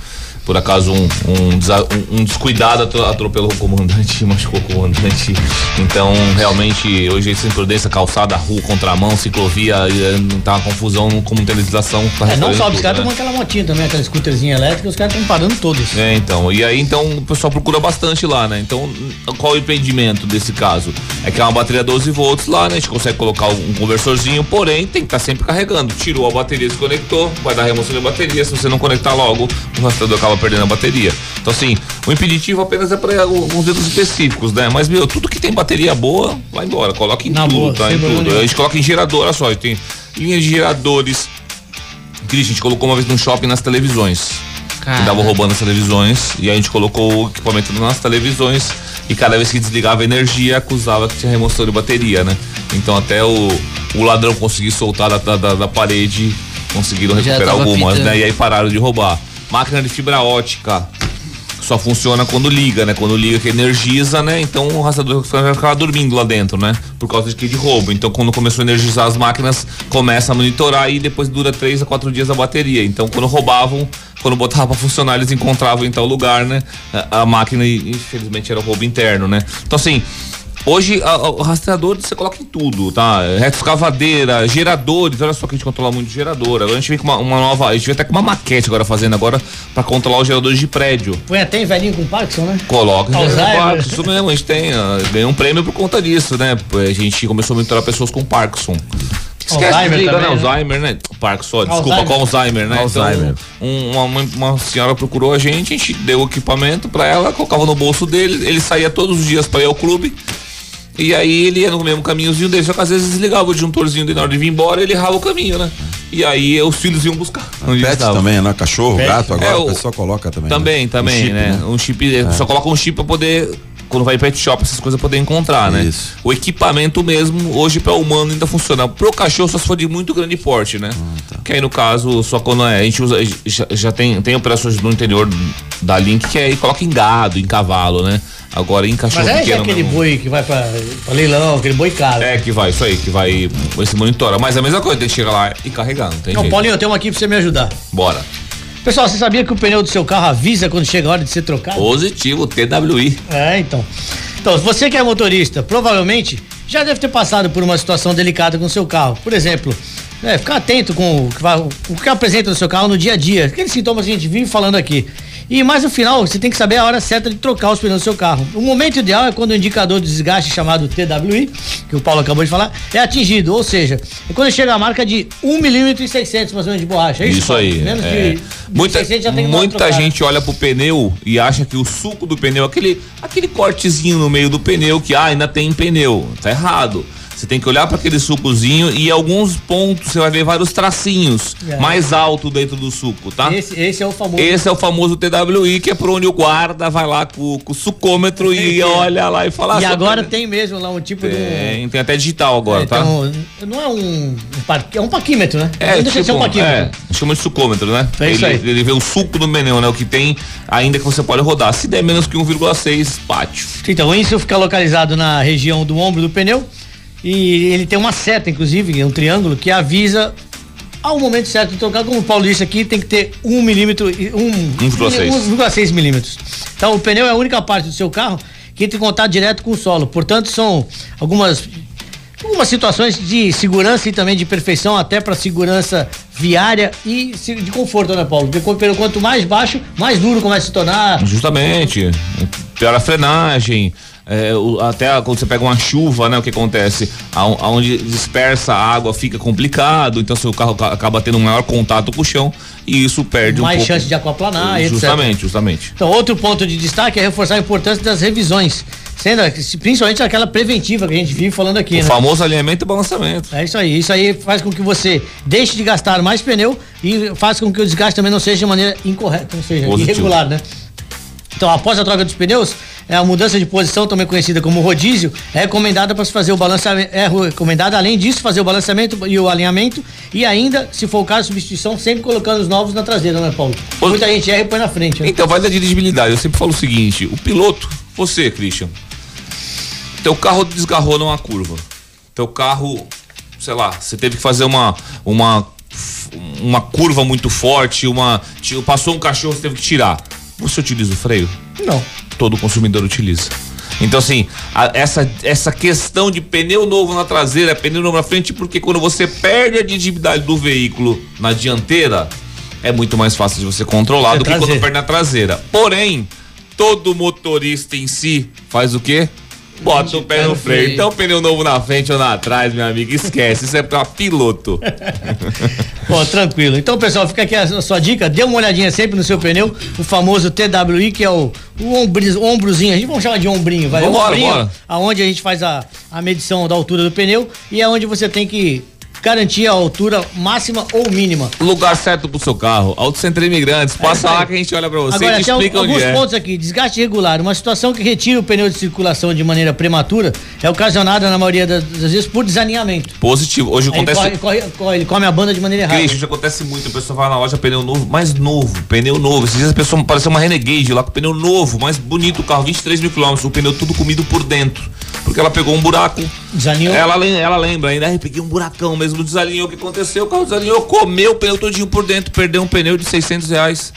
Por acaso um, um, um- descuidado atro- atropelou o comandante, machucou o comandante. Então, realmente, hoje essa imprudência, calçada, rua, contramão, ciclovia, eh, tá uma confusão como tem legislação. Tá É, não só, os caras né? tomam aquela motinha também, aquela scooterzinha elétrica, os caras estão parando todos. É, então. E aí, então, o pessoal procura bastante lá, né? Então, qual o impedimento desse caso? É que é uma bateria 12 volts lá, né? A gente consegue colocar um conversorzinho, porém, tem que estar sempre carregando. Tirou a bateria, desconectou, vai dar remoção de bateria. Se você não conectar logo, o rastreador acaba perdendo a bateria. Então, assim, o impeditivo apenas é para alguns veículos específicos, né? Mas, meu, tudo que tem bateria boa, vai embora. Coloca em Na tudo, boa, tá? Em tudo. nenhum. A gente coloca em gerador, olha só, a gente tem linha de geradores. Cris, a gente colocou uma vez no shopping nas televisões. Cara. Que Tava roubando as televisões e a gente colocou o equipamento nas televisões e cada vez que desligava a energia acusava que tinha remoção de bateria, né? Então até o, o ladrão conseguir soltar da, da, da parede, conseguiram recuperar algumas, pitando. né? E aí pararam de roubar. Máquina de fibra ótica. Só funciona quando liga, né? Quando liga que energiza, né? Então o rastreador vai ficar dormindo lá dentro, né? Por causa de que de roubo. Então quando começou a energizar as máquinas, começa a monitorar e depois dura três a quatro dias a bateria. Então quando roubavam, quando botava pra funcionar, eles encontravam em tal lugar, né? A, a máquina, e infelizmente, era roubo interno, né? Então assim. Hoje, a- a- o rastreador você coloca em tudo, tá? Retroescavadeira, geradores, olha só que a gente controla muito gerador. Agora a gente vem com uma, uma nova. A gente vem até com uma maquete agora fazendo agora pra controlar os geradores de prédio. Põe até em velhinho com Parkinson, né? Coloca. Alzheimer. Parkinson, Isso mesmo, a gente tem. ah, Ganhou um prêmio por conta disso, né? A gente começou a monitorar pessoas com Parkinson. Esquece, Alzheimer desliga, né? também, né? Alzheimer, né? Parkinson, desculpa, Alzheimer. com Alzheimer, né? Alzheimer. Então, um- uma, uma, uma senhora procurou a gente, a gente deu o equipamento pra ela, colocava no bolso dele, ele saía todos os dias pra ir ao clube. E aí ele ia no mesmo caminhozinho dele, só que às vezes desligava o disjuntorzinho dele na hora de vir embora, ele errava o caminho, né? E aí os filhos iam buscar. Pet também, né? Cachorro, Pet. gato, agora É, o- pessoa coloca também. Também, né? também, Um chip, né? Um chip, só coloca um chip pra poder, quando vai em pet shop, essas coisas poder encontrar, né? Isso. O equipamento mesmo, hoje pra humano ainda funciona. Pro cachorro só se for de muito grande porte, né? Ah, tá. Que aí no caso, só quando é, a gente usa, já, já tem, tem operações no interior da Link que aí coloca em gado, em cavalo, né? Agora em cachorro Mas é, pequeno aquele mesmo. boi que vai pra, pra leilão, aquele boi caro. É, que vai, isso aí, que vai, esse monitora. Mas é a mesma coisa, tem que chegar lá e carregar, não tem Não, jeito. Paulinho, eu tenho uma aqui pra você me ajudar. Bora. Pessoal, você sabia que o pneu do seu carro avisa quando chega a hora de ser trocado? Positivo, TWI. É, então. Então, se você que é motorista, provavelmente já deve ter passado por uma situação delicada com o seu carro. Por exemplo, é, ficar atento com o que, vai- o que apresenta no seu carro no dia a dia. Aqueles sintomas que a gente vive falando aqui. E mais no final, você tem que saber a hora certa de trocar os pneus do seu carro. O momento ideal é quando o indicador de desgaste chamado TWI, que o Paulo acabou de falar, é atingido. Ou seja, é quando chega a marca de 1 milímetro e 600 mais ou menos de borracha. É isso, Isso aí. Menos é. de, muita 600 já tem que dar uma muita gente olha pro pneu e acha que o suco do pneu, aquele, aquele cortezinho no meio do pneu que ah, ainda tem pneu. Tá errado. Você tem que olhar para aquele sucozinho e alguns pontos você vai ver vários tracinhos É. mais alto dentro do suco, tá? Esse, esse é o famoso. Esse é o famoso TWI, que é por onde o guarda vai lá com, com o sucômetro e olha lá e fala. E "Ah, agora pneu-" tem mesmo lá um tipo de um. tem, tem até digital agora, É, tá? então, não é um, é um paquímetro, né? É, não deixa de ser um tipo, paquímetro. é, chama de sucômetro, né? É isso ele, aí. ele vê o suco do pneu, né? O que tem, ainda que você pode rodar. Se der menos que 1,6, pátio. Então, isso fica localizado na região do ombro do pneu e ele tem uma seta, inclusive, um triângulo, que avisa ao momento certo de trocar. Como o Paulo disse aqui, tem que ter um milímetro, e- um, 1,6. 1,6 milímetros. Então, o pneu é a única parte do seu carro que entra em contato direto com o solo. Portanto, são algumas algumas situações de segurança e também de perfeição até para segurança viária e de conforto, né, Paulo? Porque quanto- quanto mais baixo, mais duro começa a se tornar. Justamente. Piora a frenagem. É, até quando você pega uma chuva, né? O que acontece? Aon- Aonde dispersa a água fica complicado, então seu carro ca- acaba tendo um maior contato com o chão e isso perde um mais pouco. chance de aquaplanar, etc. Justamente, justamente. Então, outro ponto de destaque é reforçar a importância das revisões. Sendo, principalmente aquela preventiva que a gente vive falando aqui, O né? famoso alinhamento e balançamento. É isso aí. Isso aí faz com que você deixe de gastar mais pneu e faz com que o desgaste também não seja de maneira incorreta, ou seja, Positivo. irregular, né? Então, após a troca dos pneus, é a mudança de posição, também conhecida como rodízio, é recomendada para se fazer o balanceamento. É recomendada, além disso, fazer o balanceamento e o alinhamento. E ainda, se for o caso, substituição, sempre colocando os novos na traseira, né, Paulo? Muita gente erra e põe na frente. Né? Então vai da dirigibilidade. Eu sempre falo o seguinte: o piloto, você, Christian, teu carro desgarrou numa curva. Teu carro, sei lá, você teve que fazer uma uma uma curva muito forte, uma passou um cachorro, você teve que tirar. Você utiliza o freio? Não. Todo consumidor utiliza. Então assim, a- essa essa questão de pneu novo na traseira, pneu novo na frente, porque quando você perde a dirigibilidade do veículo na dianteira, é muito mais fácil de você controlar É do que quando perde na traseira. Porém, todo motorista em si faz o quê? Bota o pé no freio. Então, pneu novo na frente ou na trás, meu amigo, esquece. Isso é pra piloto. Ó, tranquilo. Então, pessoal, fica aqui a, sua dica. Dê uma olhadinha sempre no seu pneu, o famoso TWI, que é o, o, ombri- o ombrozinho. A gente vamos chamar de ombrinho, vai. Vambora, ombrinho, bora. Aonde a gente faz a, a medição da altura do pneu e é onde você tem que garantir a altura máxima ou mínima. Lugar certo pro seu carro. Auto Centro Imigrantes. Passa lá que a gente olha pra você Agora, e te explica alguns é. pontos aqui. Desgaste irregular. Uma situação que retira o pneu de circulação de maneira prematura é ocasionada, na maioria das, das vezes, por desalinhamento. Positivo. Hoje Aí acontece. corre- corre- corre- ele come a banda de maneira errada. Isso acontece muito. A pessoa vai na loja, pneu novo, mais novo, pneu novo. Esses dias a pessoa pareceu uma Renegade lá com pneu novo, mais bonito o carro, 23 mil quilômetros, o pneu tudo comido por dentro. Porque ela pegou um buraco. Desalinhou. Ela, ela lembra ainda, "Ai, peguei um buracão mesmo, desalinhou. O que aconteceu? O carro desalinhou, comeu o pneu todinho por dentro, perdeu um pneu de 600 reais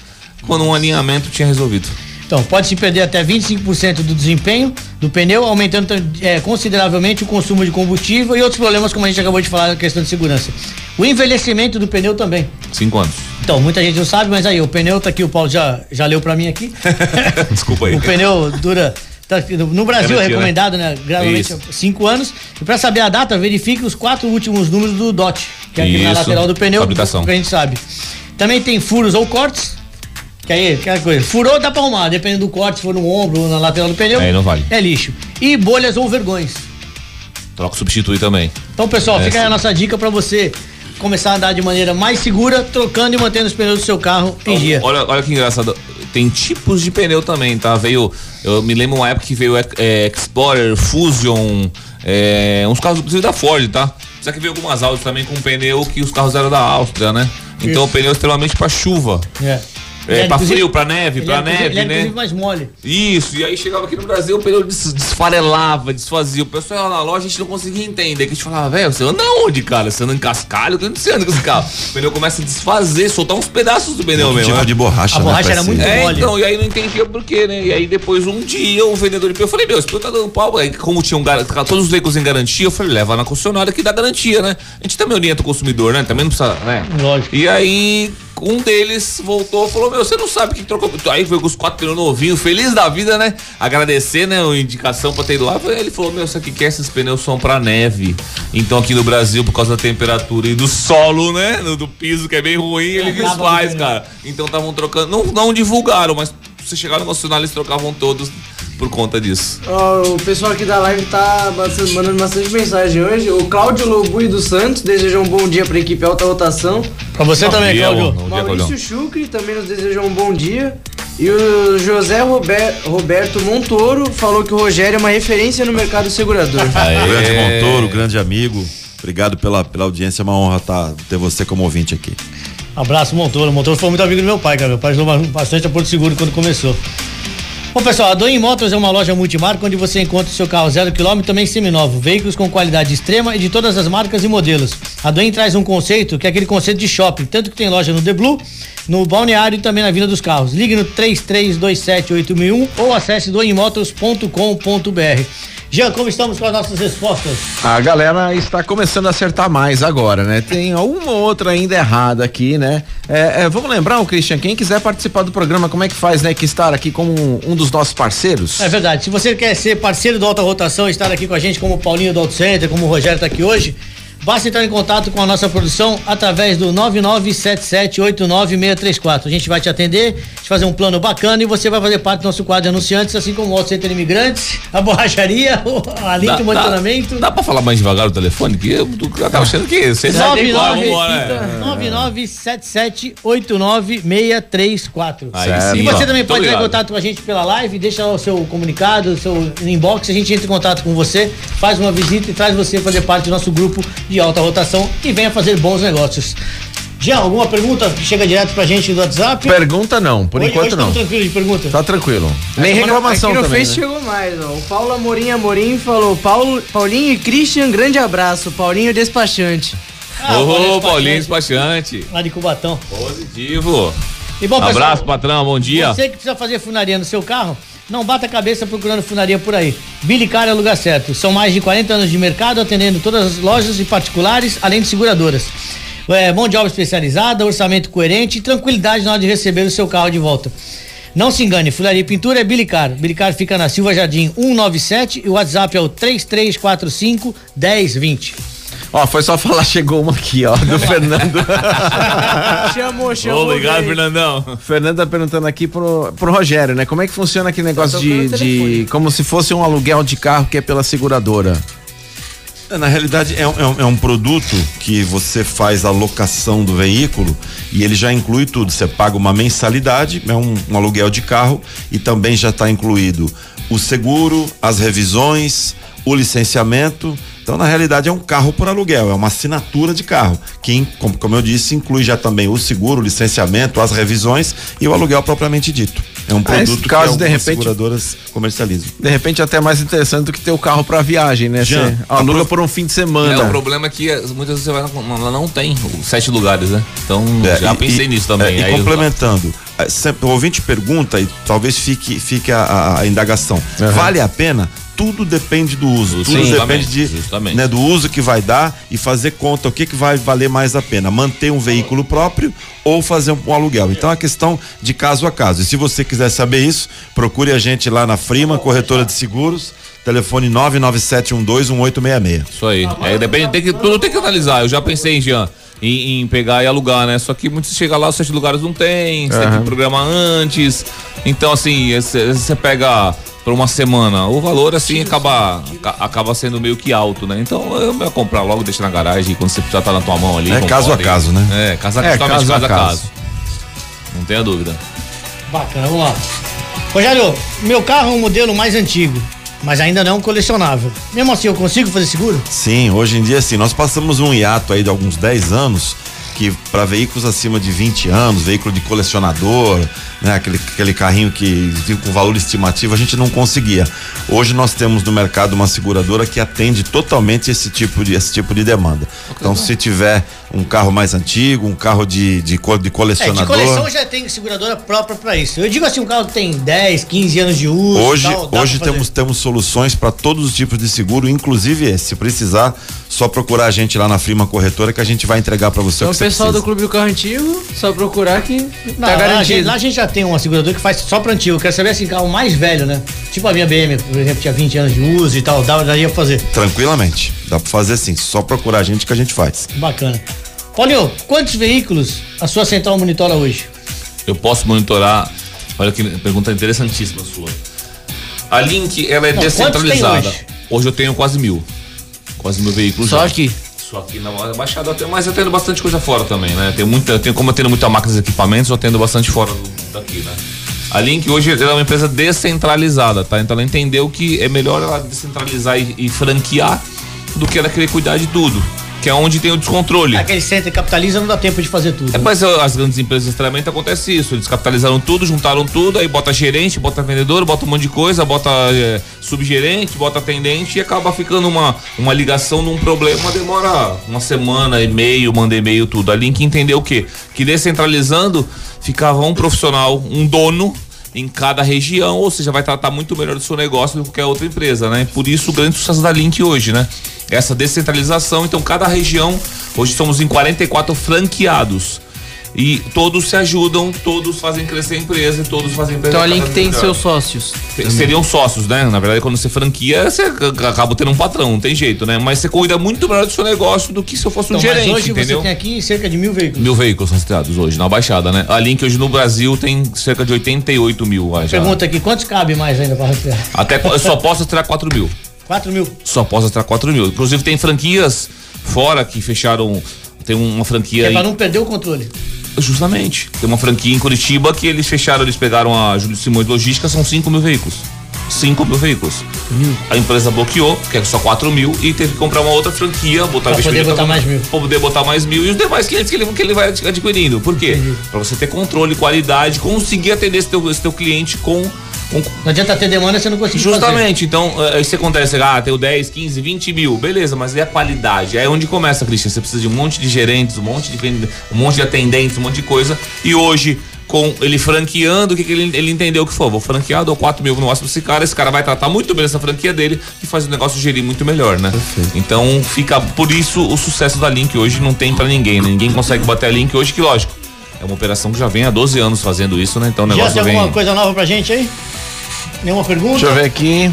quando um alinhamento tinha resolvido. Então, pode se perder até 25% do desempenho do pneu, aumentando eh, consideravelmente o consumo de combustível e outros problemas, como a gente acabou de falar, na questão de segurança. O envelhecimento do pneu também. Cinco anos. Então, muita gente não sabe, mas aí, o pneu tá aqui, o Paulo já, já leu pra mim aqui. Desculpa aí. o pneu dura. Tá no- Brasil é né? recomendado, né? Gradualmente, cinco anos. E para saber a data, verifique os quatro últimos números do DOT, que é aqui na Isso. lateral do pneu, Fabricação. que a gente sabe. Também tem furos ou cortes. Que aí, aquela coisa. Furou, dá pra arrumar. Dependendo do corte, se for no ombro ou na lateral do pneu. Aí não vale. É lixo. E bolhas ou vergões. Troca substitui também. Então, pessoal, É, fica aí a nossa dica pra você começar a andar de maneira mais segura, trocando e mantendo os pneus do seu carro em dia. Olha, olha que engraçado. Tem tipos de pneu também, tá? Veio. Eu me lembro uma época que veio é, Explorer, Fusion, é, uns carros inclusive da Ford, tá? Só que veio algumas Audi também com pneu que os carros eram da Áustria, né? Então o pneu é extremamente pra chuva. É. É, Ele pra frio, pra neve, ele pra é, neve, ele é, né? mais mole. Isso, e aí chegava aqui no Brasil, o pneu des- desfarelava, desfazia. O pessoal ia na loja, a gente não conseguia entender. Que a gente falava, velho, você anda onde, cara? Você anda em cascalho? Eu não sei onde com esse carro. O pneu começa a desfazer, soltar uns pedaços do pneu Um mesmo. tipo né? de borracha, A né, borracha era muito É, mole. então, e aí não entendia por quê, né? E aí depois um dia o vendedor de pneu, eu falei, meu, esse pneu tá dando pau. Aí como tinham gar- todos os veículos em garantia, eu falei, leva na concessionária que dá garantia, né? A gente também orienta o consumidor, né? Também não precisa, né? Lógico. E aí um deles voltou e falou, meu, você não sabe que trocou. Aí foi com os quatro pneus novinhos, feliz da vida, né? Agradecer, né? A indicação pra ter ido lá. Ele falou, meu, isso aqui quer esses pneus são pra neve. Então aqui no Brasil, por causa da temperatura e do solo, né? no- Do piso, que é bem ruim, ele Acaba desfaz, cara. Então estavam trocando. Não, não divulgaram, mas se chegar no concessionário, eles trocavam todos por conta disso. Ó, o pessoal aqui da live tá bastante- mandando bastante mensagem hoje. O Cláudio Lobui dos Santos deseja um bom dia pra equipe Alta Rotação. Pra você Bom também, dia, bom dia, Maurício. Chucre também nos deseja um bom dia. E o José Rober- Roberto Montoro falou que o Rogério é uma referência no mercado segurador. Grande É. Montoro, grande amigo. Obrigado pela, pela audiência, é uma honra tá, ter você como ouvinte aqui. Abraço, Montoro. O Montoro foi muito amigo do meu pai, cara. Meu pai ajudou bastante a Porto Seguro quando começou. Bom, pessoal, a Doen Motors é uma loja multimarca onde você encontra o seu carro zero quilômetro também seminovo, veículos com qualidade extrema e de todas as marcas e modelos. A Doen traz um conceito que é aquele conceito de shopping, tanto que tem loja no The Blue, no Balneário e também na Vila dos Carros. Ligue no 33278001 ou acesse doemotors.com.br. Jean, como estamos com as nossas respostas? A galera está começando a acertar mais agora, né? Tem uma ou outra ainda errada aqui, né? É, é, vamos lembrar, o Christian, quem quiser participar do programa, como é que faz, né? Que estar aqui como um, um dos nossos parceiros. É verdade. Se você quer ser parceiro do Alta Rotação estar aqui com a gente, como o Paulinho do Auto Center, como o Rogério está aqui hoje, Basta entrar em contato com a nossa produção através do 997789634. A gente vai te atender, te fazer um plano bacana e você vai fazer parte do nosso quadro de anunciantes, assim como o Auto Center Imigrantes, a borracharia, o- a link de monitoramento. Dá pra falar mais devagar o telefone? Que eu eu tava achando que você sabe igual, vambora. é. 997789634. Aí E você ó. também pode entrar em contato com a gente pela live, deixa o seu comunicado, o seu inbox, a gente entra em contato com você, faz uma visita e traz você fazer parte do nosso grupo de alta rotação e venha fazer bons negócios. Jean, alguma pergunta que chega direto pra gente do WhatsApp? Pergunta não, por Hoje- enquanto hoje não. tamo tranquilo de pergunta. Tá tranquilo. Nem Aqui reclamação no também. Face né? chegou mais, ó. O Paulo Amorim Amorim falou: Paulo, Paulinho e Christian, grande abraço. Paulinho despachante. Ah, Ô, Paulinho Paulinho Despachante. Despachante. Lá de Cubatão. Positivo. E bom, pessoal, Abraço, patrão, bom dia. Você que precisa fazer funaria no seu carro, não bata a cabeça procurando funaria por aí. Billy Car é o lugar certo. São mais de 40 anos de mercado atendendo todas as lojas e particulares, além de seguradoras. É, mão de obra especializada, orçamento coerente e tranquilidade na hora de receber o seu carro de volta. Não se engane, Fularia e Pintura é Bilicar. Bilicar fica na Silva Jardim 197 e o WhatsApp é o 3345 1020. Ó, foi só falar, chegou uma aqui, ó, do Fernando. chamou, chamou. Obrigado, veio. Fernandão. Fernando tá perguntando aqui pro, pro Rogério, né? Como é que funciona aquele negócio de, de. Como se fosse um aluguel de carro que é pela seguradora. Na realidade, é um, é um- é um produto que você faz a locação do veículo e ele já inclui tudo. Você paga uma mensalidade, é um, um aluguel de carro e também já está incluído o seguro, as revisões, o licenciamento. Então, na realidade, é um carro por aluguel, é uma assinatura de carro, que, como, eu disse, inclui já também o seguro, o licenciamento, as revisões e o aluguel propriamente dito. É um Ah, produto caso, que de algumas repente- seguradoras comercializam. De repente, até mais interessante do que ter o carro pra viagem, né? Já. Você aluga por um fim de É, semana. o problema é que eh, muitas vezes você ela não tem os sete lugares, né? Então É, já e- pensei e- nisso também. é, e Aí eu- complementando, é, sempre, o ouvinte pergunta e talvez fique, fique a, a- a indagação. Uhum. Vale a pena? Tudo depende do uso. Tudo depende de, né, do uso que vai dar e fazer conta o que, que vai valer mais a pena. Manter um veículo próprio ou fazer um, um aluguel. Então é questão de caso a caso. E se você quiser saber isso, procure a gente lá na Frima, corretora de seguros, telefone 997121866. Isso aí. É, depende, tem que, tudo tem que analisar. Eu já pensei, Jean, em, em pegar e alugar, né? Só que muitos chega lá, os sete lugares não tem, você tem que programar antes. Então, assim, você pega por uma semana, o valor assim acaba, aca- acaba sendo meio que alto, né? Então eu vou comprar logo, deixa na garagem, quando você precisar tá na tua mão ali. É caso a caso, né? É, caso a, É, caso caso a caso. caso. Não tenha dúvida. Bacana, vamos lá. Rogério, meu carro é um modelo mais antigo, mas ainda não é um colecionável. Mesmo assim, eu consigo fazer seguro? Sim, hoje em dia sim. Nós passamos um hiato aí de alguns 10 anos que para veículos acima de 20 anos, veículo de colecionador, né, aquele, aquele carrinho que com valor estimativo, a gente não conseguia. Hoje nós temos no mercado uma seguradora que atende totalmente esse tipo de esse tipo de demanda. Então, se tiver um carro mais antigo, um carro de, de, co- de É, de colecionador, coleção já tem seguradora própria pra isso. Eu digo assim, um carro que tem 10, 15 anos de uso. Hoje, tal, hoje temos, temos soluções para todos os tipos de seguro, inclusive esse. Se precisar, só procurar a gente lá na Frima Corretora que a gente vai entregar para você Então, o que você pessoal do. Clube do Carro Antigo, só procurar que Não, tá lá, a gente, garantido. lá a gente já tem uma seguradora que faz só pra antigo. Eu quero saber assim, carro mais velho, né? Tipo a minha BM, por exemplo, tinha 20 anos de uso e tal, dá- daria pra fazer. Tranquilamente. Dá para fazer assim, só procurar a gente que a gente faz. Bacana. Paulinho, quantos veículos a sua central monitora hoje? Eu posso monitorar. Olha que pergunta interessantíssima sua. A Link, ela é Não, descentralizada. Hoje? hoje? eu tenho quase mil. Quase mil veículos. Só já. aqui. Só aqui na Baixada, mas eu tendo bastante coisa fora também, né? Tem muita, tenho, como eu tenho muita máquinas e equipamentos, eu tendo bastante fora daqui, né? A Link hoje é uma empresa descentralizada, tá? Então ela entendeu que é melhor ela descentralizar e, e franquear do que ela querer cuidar de tudo. Que é onde tem o descontrole. Aquele centro capitaliza, não dá tempo de fazer tudo. É, mas ó, as grandes empresas de treinamento acontece isso. Eles capitalizaram tudo, juntaram tudo, aí bota gerente, bota vendedor, bota um monte de coisa, bota é, subgerente, bota atendente e acaba ficando uma, uma ligação num problema, demora uma semana, e-mail, manda e-mail, tudo. A Link entendeu o quê? Que descentralizando ficava um profissional, um dono em cada região, ou seja, vai tratar muito melhor do seu negócio do que qualquer outra empresa, né? Por isso o grande sucesso da Link hoje, né? Essa descentralização, então cada região, hoje somos em 44 franqueados. E todos se ajudam, todos fazem crescer a empresa e todos fazem empresa Então a Link tem melhor. seus sócios. Seriam sócios, né? Na verdade, quando você franquia, você ac- acaba tendo um patrão, não tem jeito, né? Mas você cuida muito melhor do seu negócio do que se eu fosse um Então, mas gerente, hoje entendeu? você tem aqui cerca de mil veículos. Mil veículos rastreados hoje, na Baixada, né? A Link hoje no Brasil tem cerca de 88 mil. já. Pergunta aqui, quantos cabe mais ainda pra rastrear? Até eu só posso rastrear 4 mil. 4 mil. Só posso rastrear 4 mil. Inclusive tem franquias fora que fecharam. Tem uma franquia É aí. pra não perder o controle. Justamente. Tem uma franquia em Curitiba que eles fecharam, eles pegaram a Júlio Simões Logística, são 5 mil veículos. 5 mil veículos. A empresa bloqueou, que é só 4 mil, e teve que comprar uma outra franquia, botar Pra poder botar mais mil. Pra poder botar mais mil e os demais clientes que ele, que ele vai ad- adquirindo. Por quê? Pra você ter controle, qualidade, conseguir atender esse teu, esse teu cliente com. Não adianta ter demanda se não conseguir fazer. Justamente, então, eh, isso acontece, ah, tenho 10, 15, 20 mil, beleza, mas e a qualidade? É onde começa, Cristian. Você precisa de um monte de gerentes, um monte de um monte de atendentes, um monte de coisa. E hoje, com ele franqueando, o que, que ele, ele entendeu que foi? Vou franquear, dou 4 mil no máximo pra esse cara, esse cara vai tratar muito bem essa franquia dele e faz o negócio gerir muito melhor, né? Então fica, por isso o sucesso da Link hoje não tem pra ninguém, né? Ninguém consegue bater a Link hoje, que lógico. É uma operação que já vem há 12 anos fazendo isso, né? Então o Já negócio tem vem. alguma coisa nova pra gente aí? Nenhuma pergunta? Deixa eu ver aqui.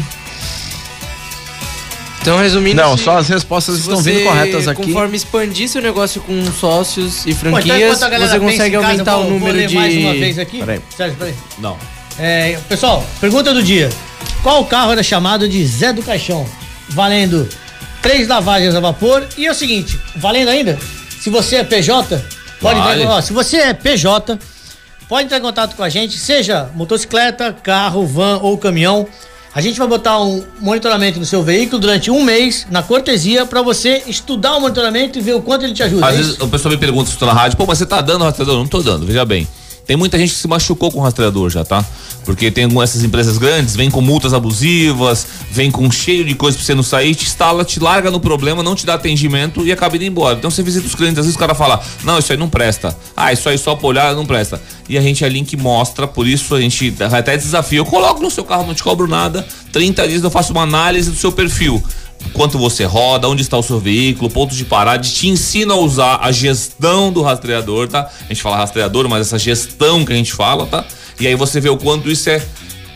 Então, resumindo. Não, se- só as respostas estão você, vindo corretas aqui. Conforme expandir seu negócio com sócios e então, franquias, enquanto a galera você pensa consegue casa, aumentar vou- o vou número ler de. mais uma vez aqui. Peraí. Sérgio, peraí. Não. É, pessoal, pergunta do dia. Qual carro era chamado de Zé do Caixão? Valendo três lavagens a vapor. E é o seguinte, valendo ainda? Se você é PJ, pode Vale. entrar, ó, se você é PJ, pode entrar em contato com a gente, seja motocicleta, carro, van ou caminhão. A gente vai botar um monitoramento no seu veículo durante um mês, na cortesia, pra você estudar o monitoramento e ver o quanto ele te ajuda. Às É vezes isso? o pessoal me pergunta se estou na rádio, pô, mas você tá dando rastreador? Não tô dando, veja bem. Tem muita gente que se machucou com rastreador já, tá? Porque tem essas empresas grandes, vem com multas abusivas, vem com cheio de coisa pra você não sair, te instala, te larga no problema, não te dá atendimento e acaba indo embora. Então você visita os clientes, às vezes o cara fala, não, isso aí não presta. Ah, isso aí só pra olhar não presta. E a gente é link mostra, por isso a gente até desafio. Eu coloco no seu carro, não te cobro nada. 30 dias eu faço uma análise do seu perfil quanto você roda, onde está o seu veículo, pontos de parada, te ensina a usar a gestão do rastreador, tá? A gente fala rastreador, mas essa gestão que a gente fala, tá? E aí você vê o quanto isso é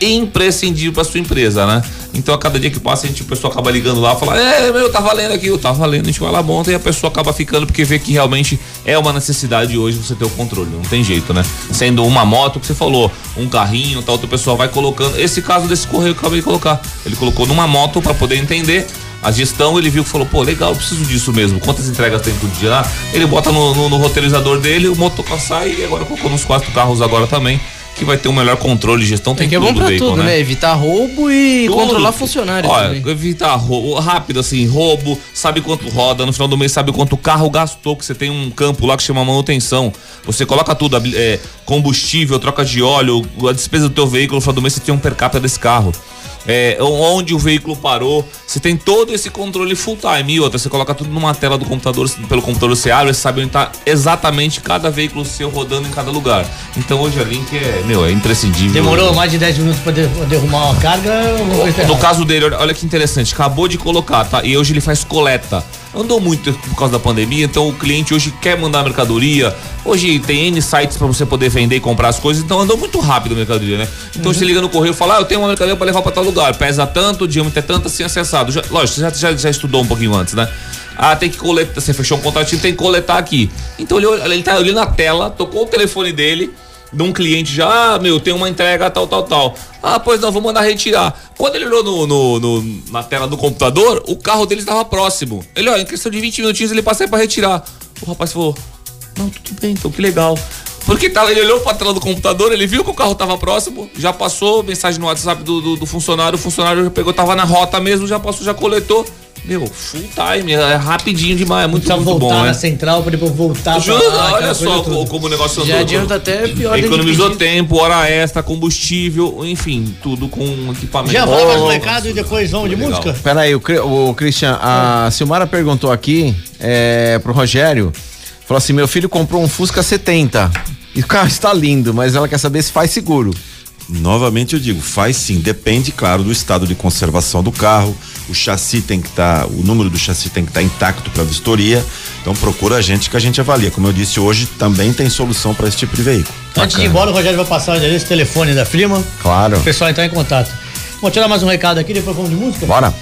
imprescindível para sua empresa, né? Então a cada dia que passa a gente o pessoal acaba ligando lá, fala: "É, meu, tá valendo aqui, eu tá valendo". A gente vai lá monta e a pessoa acaba ficando porque vê que realmente é uma necessidade hoje você ter o controle, não tem jeito, né? Sendo uma moto que você falou, um carrinho, tal, outra pessoa vai colocando. Esse caso desse correio que eu acabei de colocar, ele colocou numa moto para poder entender a gestão, ele viu que falou, pô, legal, preciso disso mesmo. Quantas entregas tem por dia? Ele bota no, no, no roteirizador dele, o motocar sai e agora colocou nos quatro carros agora também, que vai ter um melhor controle de gestão. Tem Tem que é bom pra veículo, tudo, né? Evitar roubo e Tudo. controlar funcionários Olha, também. evitar roubo, rápido assim, roubo, sabe quanto roda, no final do mês sabe quanto o carro gastou, que você tem um campo lá que chama manutenção. Você coloca tudo, é, combustível, troca de óleo, a despesa do teu veículo, no final do mês você tem um per capita desse carro. É, onde o veículo parou, você tem todo esse controle full time. E outra, você coloca tudo numa tela do computador, pelo computador você abre, você sabe onde tá exatamente cada veículo seu rodando em cada lugar. Então hoje a Link é, meu, é imprescindível. Demorou mais de 10 minutos pra de- pra derrumar uma carga. No caso dele, olha que interessante, acabou de colocar, tá? E hoje ele faz coleta. Andou muito por causa da pandemia, então o cliente hoje quer mandar mercadoria. Hoje tem N sites pra você poder vender e comprar as coisas, então andou muito rápido a mercadoria, né? Então você liga no correio e fala: ah, eu tenho uma mercadoria pra levar pra tal lugar, pesa tanto, o diâmetro é tanto, assim acessado. Já, lógico, você já, já, já estudou um pouquinho antes, né? Ah, tem que coletar, você fechou um contratinho, tem que coletar aqui. Então ele, ele tá ali na tela, tocou o telefone dele, de um cliente já, ah, meu, tem uma entrega tal, tal, tal. Ah, pois não, vou mandar retirar. Quando ele olhou no, no- no- na tela do computador, o carro dele estava próximo. Ele, ó, em questão de 20 minutinhos ele passa aí pra retirar. O rapaz falou, não, tudo bem, então que legal. Porque tava, ele olhou pra tela do computador, ele viu que o carro tava próximo, já passou mensagem no WhatsApp do, do, do funcionário, o funcionário já pegou, tava na rota mesmo, já passou, já coletou. Meu, full time, é rapidinho demais, é muito, muito voltar bom, na né? central pra depois voltar Juro, pra lá, olha só toda. co- como o negócio andou. Já adianta até pior Economizou tempo, hora extra, combustível, enfim, tudo com equipamento. Já vai mais Oh, recado e depois vamos de legal. música? Pera aí, o, o Christian, a Silmara perguntou aqui é, pro Rogério, falou assim, meu filho comprou um Fusca 70 e o carro está lindo, mas ela quer saber se faz seguro. Novamente eu digo, faz sim, depende, claro, do estado de conservação do carro. O chassi tem que estar, o número do chassi tem que estar intacto para vistoria. Então procura a gente que a gente avalia. Como eu disse hoje, também tem solução para esse tipo de veículo. Antes de ir embora, o Rogério vai passar o endereço, telefone da firma. Claro. O pessoal entrar em contato. Vou tirar mais um recado aqui, depois vamos de música? Bora.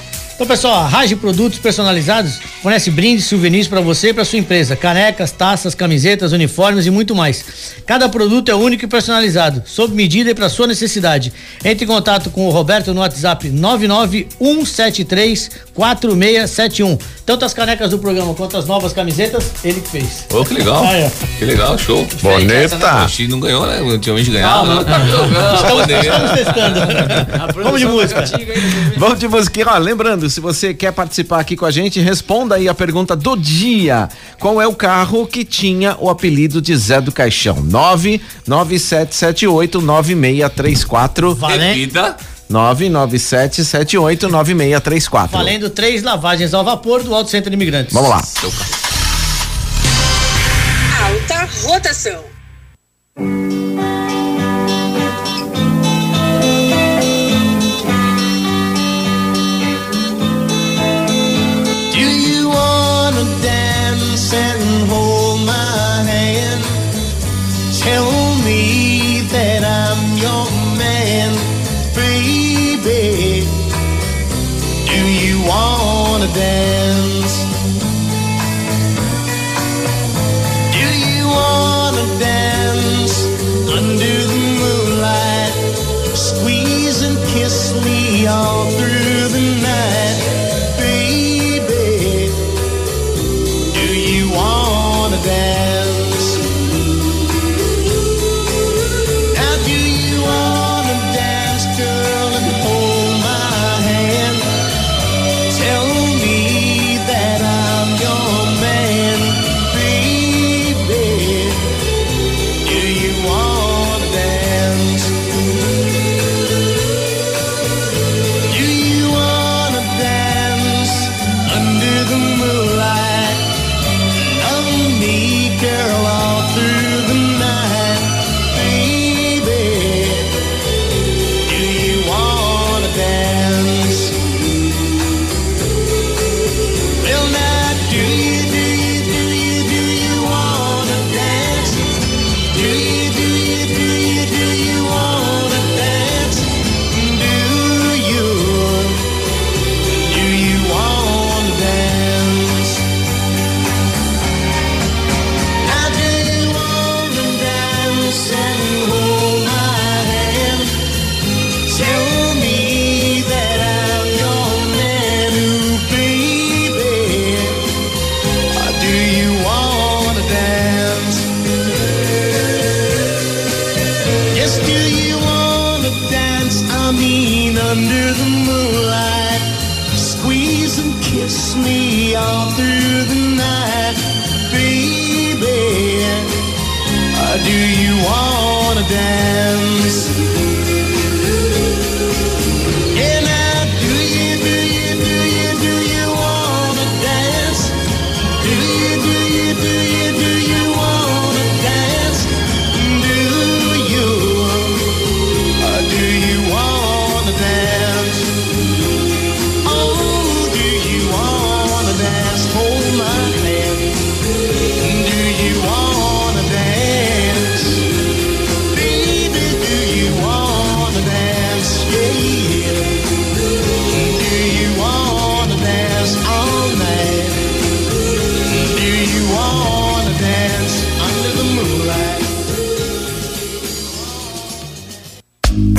Então, pessoal, a Rage Produtos Personalizados fornece brindes, souvenirs para você e para sua empresa. Canecas, taças, camisetas, uniformes e muito mais. Cada produto é único e personalizado, sob medida e para sua necessidade. Entre em contato com o Roberto no WhatsApp 991734671. Tanto as canecas do programa quanto as novas camisetas, ele que fez. Ô, que legal. Ah, é. Que legal, show. Bonita. O X não ganhou, né? Antigamente ganhava. Né? Tá Estamos, estamos testando. Vamos de música. Vamos de musiquinha. Ó, lembrando, se você quer participar aqui com a gente, responda aí a pergunta do dia. Qual é o carro que tinha o apelido de Zé do Caixão? 997789634. Valen- Repita. 997789634. Valendo três lavagens ao vapor do Alto Centro de Imigrantes. Vamos lá. Alta rotação. Your man, baby. Do you wanna dance?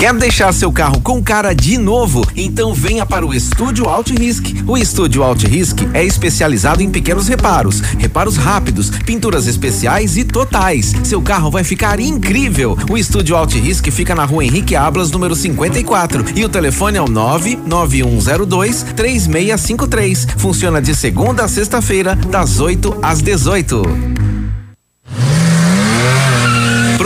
Quer deixar seu carro com cara de novo? Então venha para o Estúdio Alt Risk. O Estúdio Alt Risk é especializado em pequenos reparos, reparos rápidos, pinturas especiais e totais. Seu carro vai ficar incrível. O Estúdio Alt Risk fica na rua Henrique Ablas, número 54. E o telefone é o 99102 3653. Funciona de segunda a sexta-feira, das 8 às 18.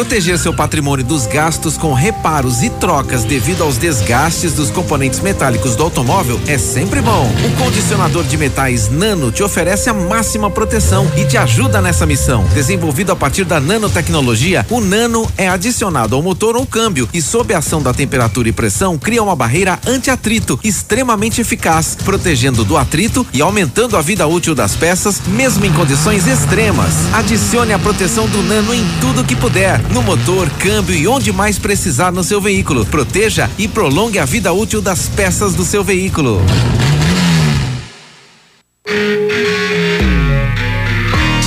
Proteger seu patrimônio dos gastos com reparos e trocas devido aos desgastes dos componentes metálicos do automóvel é sempre bom. O condicionador de metais Nano te oferece a máxima proteção e te ajuda nessa missão. Desenvolvido a partir da nanotecnologia, o Nano é adicionado ao motor ou câmbio e sob a ação da temperatura e pressão cria uma barreira anti-atrito extremamente eficaz, protegendo do atrito e aumentando a vida útil das peças, mesmo em condições extremas. Adicione a proteção do Nano em tudo que puder, no motor, câmbio e onde mais precisar no seu veículo. Proteja e prolongue a vida útil das peças do seu veículo.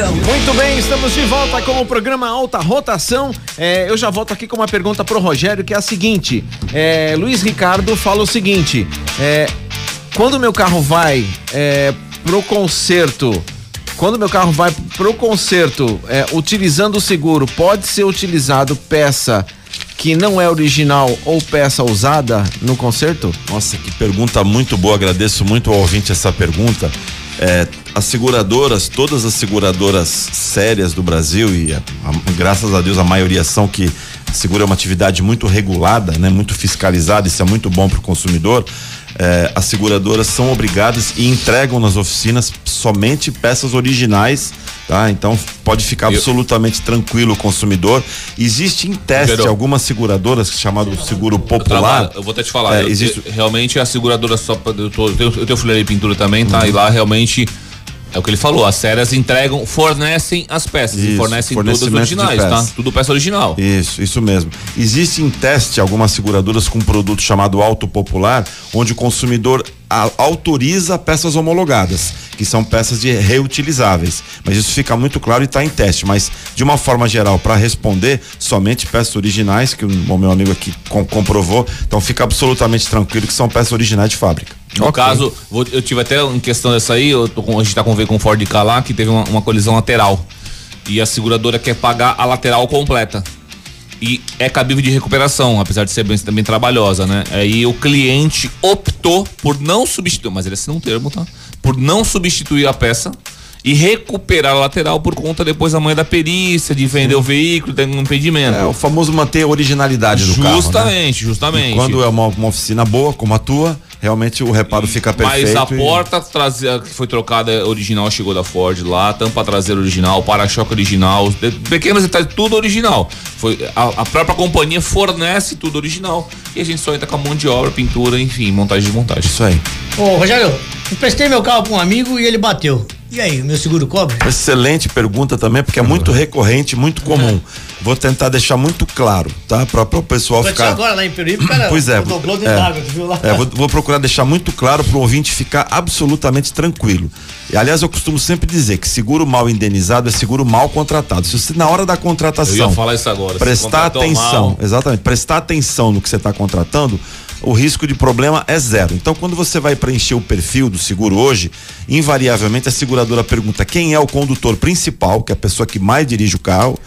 rotação. Muito bem, estamos de volta com o programa Alta Rotação. É, eu já volto aqui com uma pergunta pro Rogério, que é a seguinte: é, Luiz Ricardo fala o seguinte: é, quando meu carro vai é, pro conserto, quando meu carro vai pro conserto, é, utilizando o seguro, pode ser utilizado peça que não é original ou peça usada no conserto? Nossa, que pergunta muito boa. Agradeço muito ao ouvinte essa pergunta. É, as seguradoras, todas as seguradoras sérias do Brasil e a- a- graças a Deus a maioria são que segura uma atividade muito regulada, né, muito fiscalizada, isso é muito bom para o consumidor. É, as seguradoras são obrigadas e entregam nas oficinas somente peças originais, tá? Então pode ficar Eu- absolutamente tranquilo o consumidor. Existe em teste algumas seguradoras chamado seguro Eu, popular. trabalho- eu vou até te falar, É, eu- existe- eu- realmente a seguradora só. pra- Eu, tô, eu tenho, eu tenho fuleira e pintura também, tá? E lá realmente. É o que ele falou, as sérias entregam, fornecem as peças. e Isso, fornecem todas originais, tá? Tudo peça original. Isso, isso mesmo. Existe em teste algumas seguradoras com um produto chamado Auto Popular, onde o consumidor a- autoriza peças homologadas, que são peças de reutilizáveis. Mas isso fica muito claro e está em teste. Mas, de uma forma geral, para responder, somente peças originais, que o o meu amigo aqui com- comprovou. Então fica absolutamente tranquilo que são peças originais de fábrica. No Ok. caso, vou- eu tive até em questão dessa aí, com- a gente tá com com o Ford K lá, que teve uma, uma colisão lateral. E a seguradora quer pagar a lateral completa. E é cabível de recuperação, apesar de ser bem, também trabalhosa, né? Aí o cliente optou por não substituir, mas ele assinou um termo, tá? Por não substituir a peça e recuperar a lateral por conta depois da manhã da perícia, de vender o veículo, tem um impedimento. É o famoso manter a originalidade do carro. né? Justamente, justamente. E quando é uma, uma oficina boa, como a tua, realmente o reparo fica perfeito. Mas a e- porta traseira que foi trocada é original chegou da Ford lá, tampa traseira original, para-choque original, de- pequenos detalhes, tudo original. Foi, a, a própria companhia fornece tudo original e a gente só entra com a mão de obra, pintura, enfim, montagem de montagem. Isso aí. Ô, Rogério, emprestei meu carro pra um amigo e ele bateu. E aí, meu seguro cobre? Excelente pergunta também, porque é muito recorrente, muito comum. Vou tentar deixar muito claro, tá? Para o pessoal Aconteceu ficar. agora lá em Peruíbe, o cara Pois é, é. viu lá? É, vou, vou procurar deixar muito claro para o ouvinte ficar absolutamente tranquilo. E, aliás, eu costumo sempre dizer que seguro mal indenizado é seguro mal contratado. Se você, na hora da Eu contratação, ia falar isso agora. se prestar atenção, mal, exatamente, prestar atenção no que você está contratando, o risco de problema é zero. Então, quando você vai preencher o perfil do seguro hoje, invariavelmente a seguradora pergunta quem é o condutor principal, que é a pessoa que mais dirige o carro.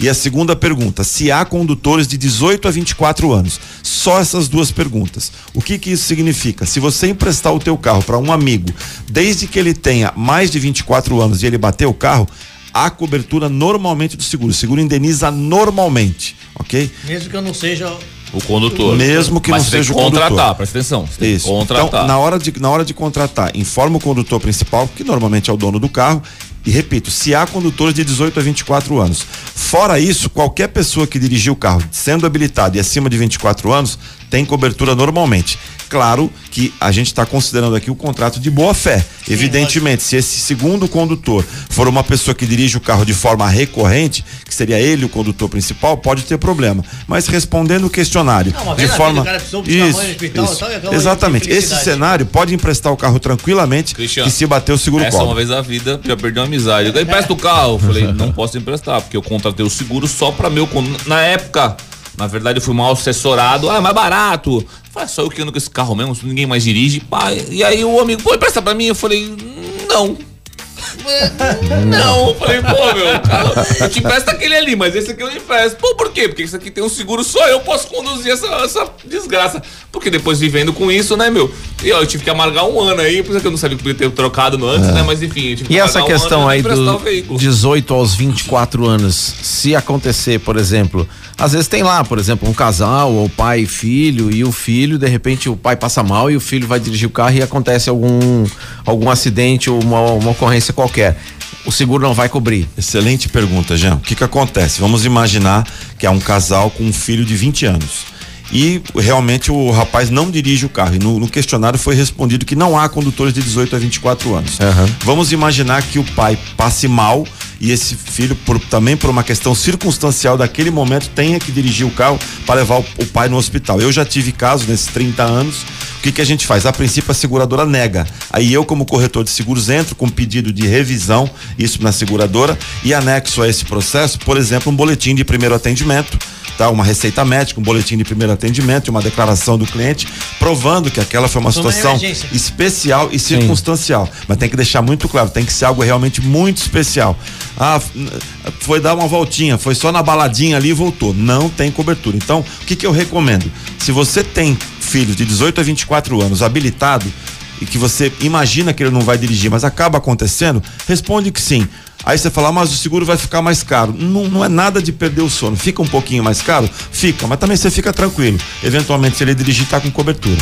E a segunda pergunta, se há condutores de 18 a 24 anos. Só essas duas perguntas. O que que isso significa? Se você emprestar o teu carro para um amigo, desde que ele tenha mais de 24 anos e ele bater o carro, há cobertura normalmente do seguro. O seguro indeniza normalmente, ok? Mesmo que eu não seja. O condutor. Mesmo que Mas não seja o condutor. contratar, presta atenção. Isso. contratar. Então, na hora, de, na hora de contratar, informa o condutor principal, que normalmente é o dono do carro, e repito, se há condutores de 18 a 24 anos. Fora isso, qualquer pessoa que dirigiu o carro, sendo habilitado e acima de 24 anos, tem cobertura normalmente. Claro que a gente está considerando aqui o contrato de boa fé. Evidentemente, se esse segundo condutor for uma pessoa que dirige o carro de forma recorrente, que seria ele o condutor principal, pode ter problema. Mas respondendo o questionário Não, de forma vida o cara precisou buscar a mãe no hospital, então é aquela exatamente. Esse cenário pode emprestar o carro tranquilamente Cristiano, e se bater o seguro Essa é uma vez na vida, já perdi uma amizade. Eu empresta o carro. Falei, não posso emprestar, porque eu contratei o seguro só pra meu. Na época, na verdade, eu fui mal assessorado. Ah, é mais barato. Faz só eu que ando com esse carro mesmo, ninguém mais dirige. Pá. E aí o amigo, pô, empresta pra mim. Eu falei, não. Não, eu falei, pô, meu, cara, eu te empresto aquele ali, mas esse aqui eu não empresto. Pô, por quê? Porque esse aqui tem um seguro, só eu posso conduzir essa, essa desgraça. Porque depois vivendo com isso, né, meu? E ó, eu tive que amargar um ano aí, por isso que eu não sabia que podia ter trocado no antes, né? Mas enfim, eu tive que E essa amargar um questão ano aí do o veículo. 18 aos 24 anos, se acontecer, por exemplo, às vezes tem lá, por exemplo, um casal, ou pai e filho, e o filho, de repente, o pai passa mal e o filho vai dirigir o carro e acontece algum, algum acidente ou uma, uma ocorrência qualquer. O seguro não vai cobrir. Excelente pergunta, Jean. O que que acontece? Vamos imaginar que há um casal com um filho de 20 anos. E realmente o rapaz não dirige o carro. E no, no questionário foi respondido que não há condutores de 18 a 24 anos. Vamos imaginar que o pai passe mal e esse filho, por- também por uma questão circunstancial daquele momento, tenha que dirigir o carro para levar o, o pai no hospital. Eu já tive casos nesses 30 anos. O que, que a gente faz? A princípio a seguradora nega. Aí eu, como corretor de seguros, entro com pedido de revisão, isso na seguradora, e anexo a esse processo, por exemplo, um boletim de primeiro atendimento, tá? Uma receita médica, um boletim de primeiro atendimento, e uma declaração do cliente, provando que aquela foi uma situação especial e circunstancial. Mas tem que deixar muito claro, tem que ser algo realmente muito especial. Ah, foi dar uma voltinha, foi só na baladinha ali e voltou. Não tem cobertura. Então, o que, que eu recomendo? Se você tem filhos de 18 a 24 anos habilitado e que você imagina que ele não vai dirigir, mas acaba acontecendo, responde que sim. Aí você fala, "Ah, mas o seguro vai ficar mais caro. Não, não é nada de perder o sono. Fica um pouquinho mais caro? Fica, mas também você fica tranquilo. Eventualmente, se ele dirigir, tá com cobertura.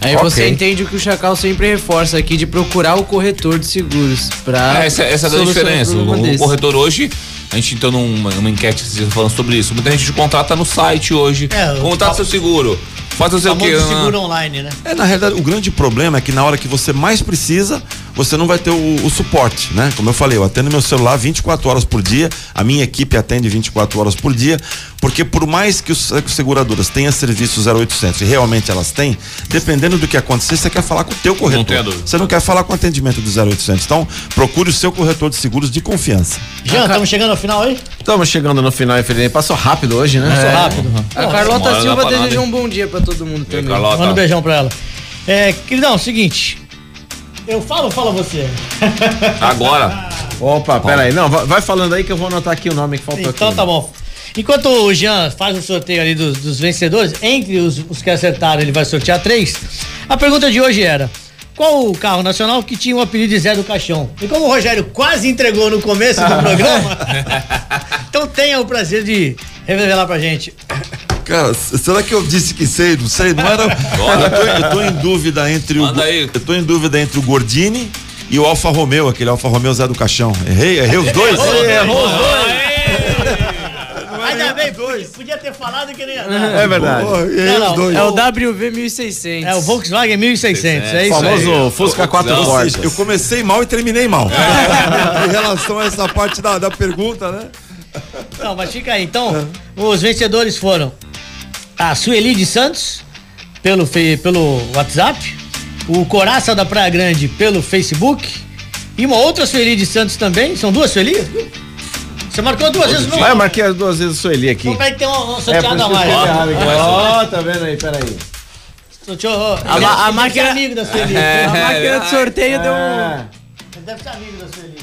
Aí Ok. você entende o que o Chacal sempre reforça aqui de procurar o corretor de seguros pra É, essa, essa é a diferença. O, o corretor hoje, a gente entrou numa, numa enquete falando sobre isso. Muita gente contrata no site hoje. É, o contrata seu seguro. Faz não sei o quê. seguro online, né? É, na realidade, o grande problema é que na hora que você mais precisa, você não vai ter o, o suporte, né? Como eu falei, eu atendo meu celular 24 horas por dia, a minha equipe atende 24 horas por dia, porque por mais que os as seguradoras tenham serviço 0800 e realmente elas têm, dependendo do que acontecer, você quer falar com o teu corretor. dúvida. Você não quer falar com o atendimento do 0800. Então, procure o seu corretor de seguros de confiança. Jean, estamos chegando ao final aí? Estamos chegando no final, infelizmente. Passou rápido hoje, né? Passou rápido. A Carlota Silva desejou um bom dia pra todo mundo também. Manda um beijão pra ela. É, queridão, seguinte. Eu falo ou fala você? Agora. Opa, peraí. Não, vai, falando aí que eu vou anotar aqui o nome que faltou Então aqui. tá bom. Enquanto o Jean faz o sorteio ali dos, dos vencedores, entre os, os que acertaram, ele vai sortear três. A pergunta de hoje era: qual o carro nacional que tinha o apelido de Zé do Caixão? E como o Rogério quase entregou no começo do programa, então tenha o prazer de revelar pra gente. Cara, será que eu disse que sei? Não sei, não era. eu, tô, eu tô em dúvida entre o. Manda aí. Eu tô em dúvida entre o Gordini e o Alfa Romeo, aquele Alfa Romeo Zé do Caixão. Errei, errei os dois? Errou os Ainda bem, podia, podia ter falado que nem. É verdade. Porra, errei Não, não, os dois. É o WV 1600. É o Volkswagen 1600, é isso aí. famoso Fusca quatro Não, Ou portas. seja, eu comecei mal e terminei mal. em relação a essa parte da, da pergunta, né? Não, mas fica aí. Então, os vencedores foram a Sueli de Santos, pelo, pelo WhatsApp, o Coraça da Praia Grande pelo Facebook e uma outra Sueli de Santos também. São duas Suelias? Você marcou duas vezes no Ah, eu marquei as duas vezes o Sueli aqui. Então peraí que tem uma, uma É, por sorteada isso a mais. Ó, Ó, tá vendo aí, peraí. Sorteou- A a deve ser máquina- amigo da Sueli. A máquina de sorteio deu, um, É, deve ser amigo da Sueli.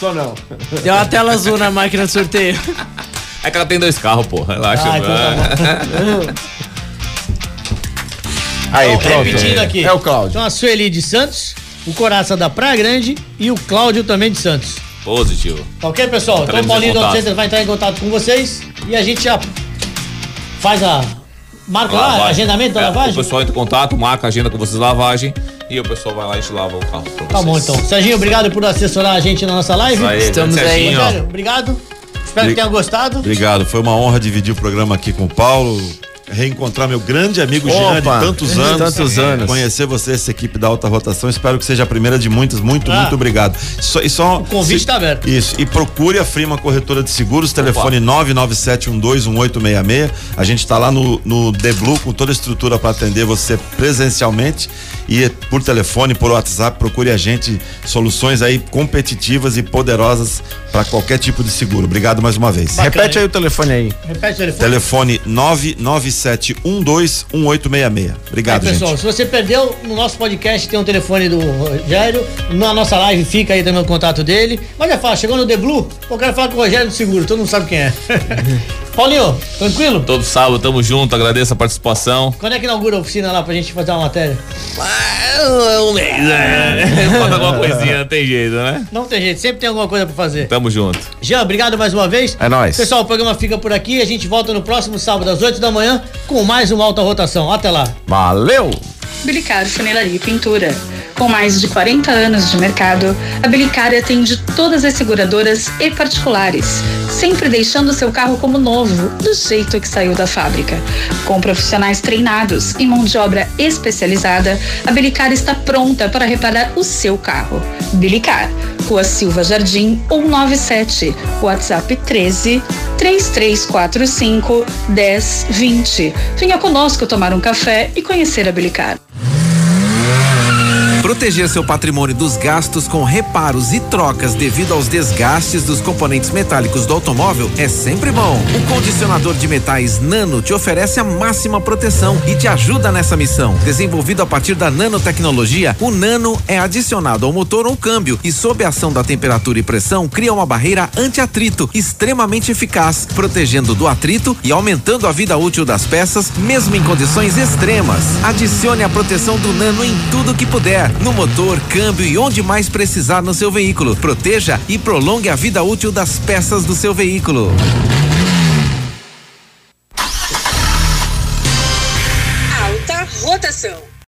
só não. deu uma tela azul na máquina de sorteio. É que ela tem dois carros, pô. Relaxa. Ah, então tá Aí, Então, pronto. repetindo aqui. É o Cláudio. Então a Sueli de Santos, o Coraça da Praia Grande e o Cláudio também de Santos. Positivo. Tá ok, pessoal? Então o Paulinho do. Center vai entrar em contato com vocês e a gente já faz a. Marca lá, Lavagem. agendamento da É, lavagem? O pessoal entra em contato, marca a agenda com vocês lavagem e o pessoal vai lá e a gente lava o carro. pra Tá bom vocês. então. Serginho, obrigado por assessorar a gente na nossa live. Aí, Estamos aí. Serginho. Rogério, obrigado. Espero que Obri- tenha gostado. Obrigado, foi uma honra dividir o programa aqui com o Paulo. reencontrar meu grande amigo Opa, Jean de tantos anos. tantos anos. Conhecer você, essa equipe da alta rotação. Espero que seja a primeira de muitas. Muito, Ah. muito obrigado. Só, e só, O convite tá aberto. Isso. E procure a Frima Corretora de Seguros, telefone 997121866. A gente está lá no, no The Blue com toda a estrutura para atender você presencialmente e por telefone, por WhatsApp. Procure a gente. Soluções aí competitivas e poderosas para qualquer tipo de seguro. Obrigado mais uma vez. Bacana, Repete hein? aí o telefone aí. Repete o telefone. Telefone 997121866. Obrigado, Aí, pessoal, gente. se você perdeu, no nosso podcast tem um telefone do Rogério. Na nossa live fica aí também o contato dele. Mas é fácil, chegou no The Blue, eu quero falar com o Rogério do Seguro, todo mundo sabe quem é. Paulinho, tranquilo? Todo sábado, tamo junto, agradeço a participação. Quando é que inaugura a oficina lá pra gente fazer uma matéria? Um mês, né? Falta alguma coisinha, não tem jeito, né? Não tem jeito, sempre tem alguma coisa pra fazer. Tamo junto. Jean, obrigado mais uma vez. É nóis. Pessoal, o programa fica por aqui. A gente volta no próximo sábado às 8 da manhã com mais uma alta rotação. Até lá. Valeu! Bilicar Funilaria e Pintura. Com mais de 40 anos de mercado, a Bilicar atende todas as seguradoras e particulares, sempre deixando seu carro como novo, do jeito que saiu da fábrica. Com profissionais treinados e mão de obra especializada, a Bilicar está pronta para reparar o seu carro. Bilicar, Rua Silva Jardim 197, WhatsApp 13 3345 1020. Venha conosco tomar um café e conhecer a Bilicar. Proteger seu patrimônio dos gastos com reparos e trocas devido aos desgastes dos componentes metálicos do automóvel é sempre bom. O condicionador de metais Nano te oferece a máxima proteção e te ajuda nessa missão. Desenvolvido a partir da nanotecnologia, o Nano é adicionado ao motor ou câmbio e, sob a ação da temperatura e pressão, cria uma barreira anti-atrito extremamente eficaz, protegendo do atrito e aumentando a vida útil das peças, mesmo em condições extremas. Adicione a proteção do Nano em tudo que puder, no motor, câmbio e onde mais precisar no seu veículo. Proteja e prolongue a vida útil das peças do seu veículo.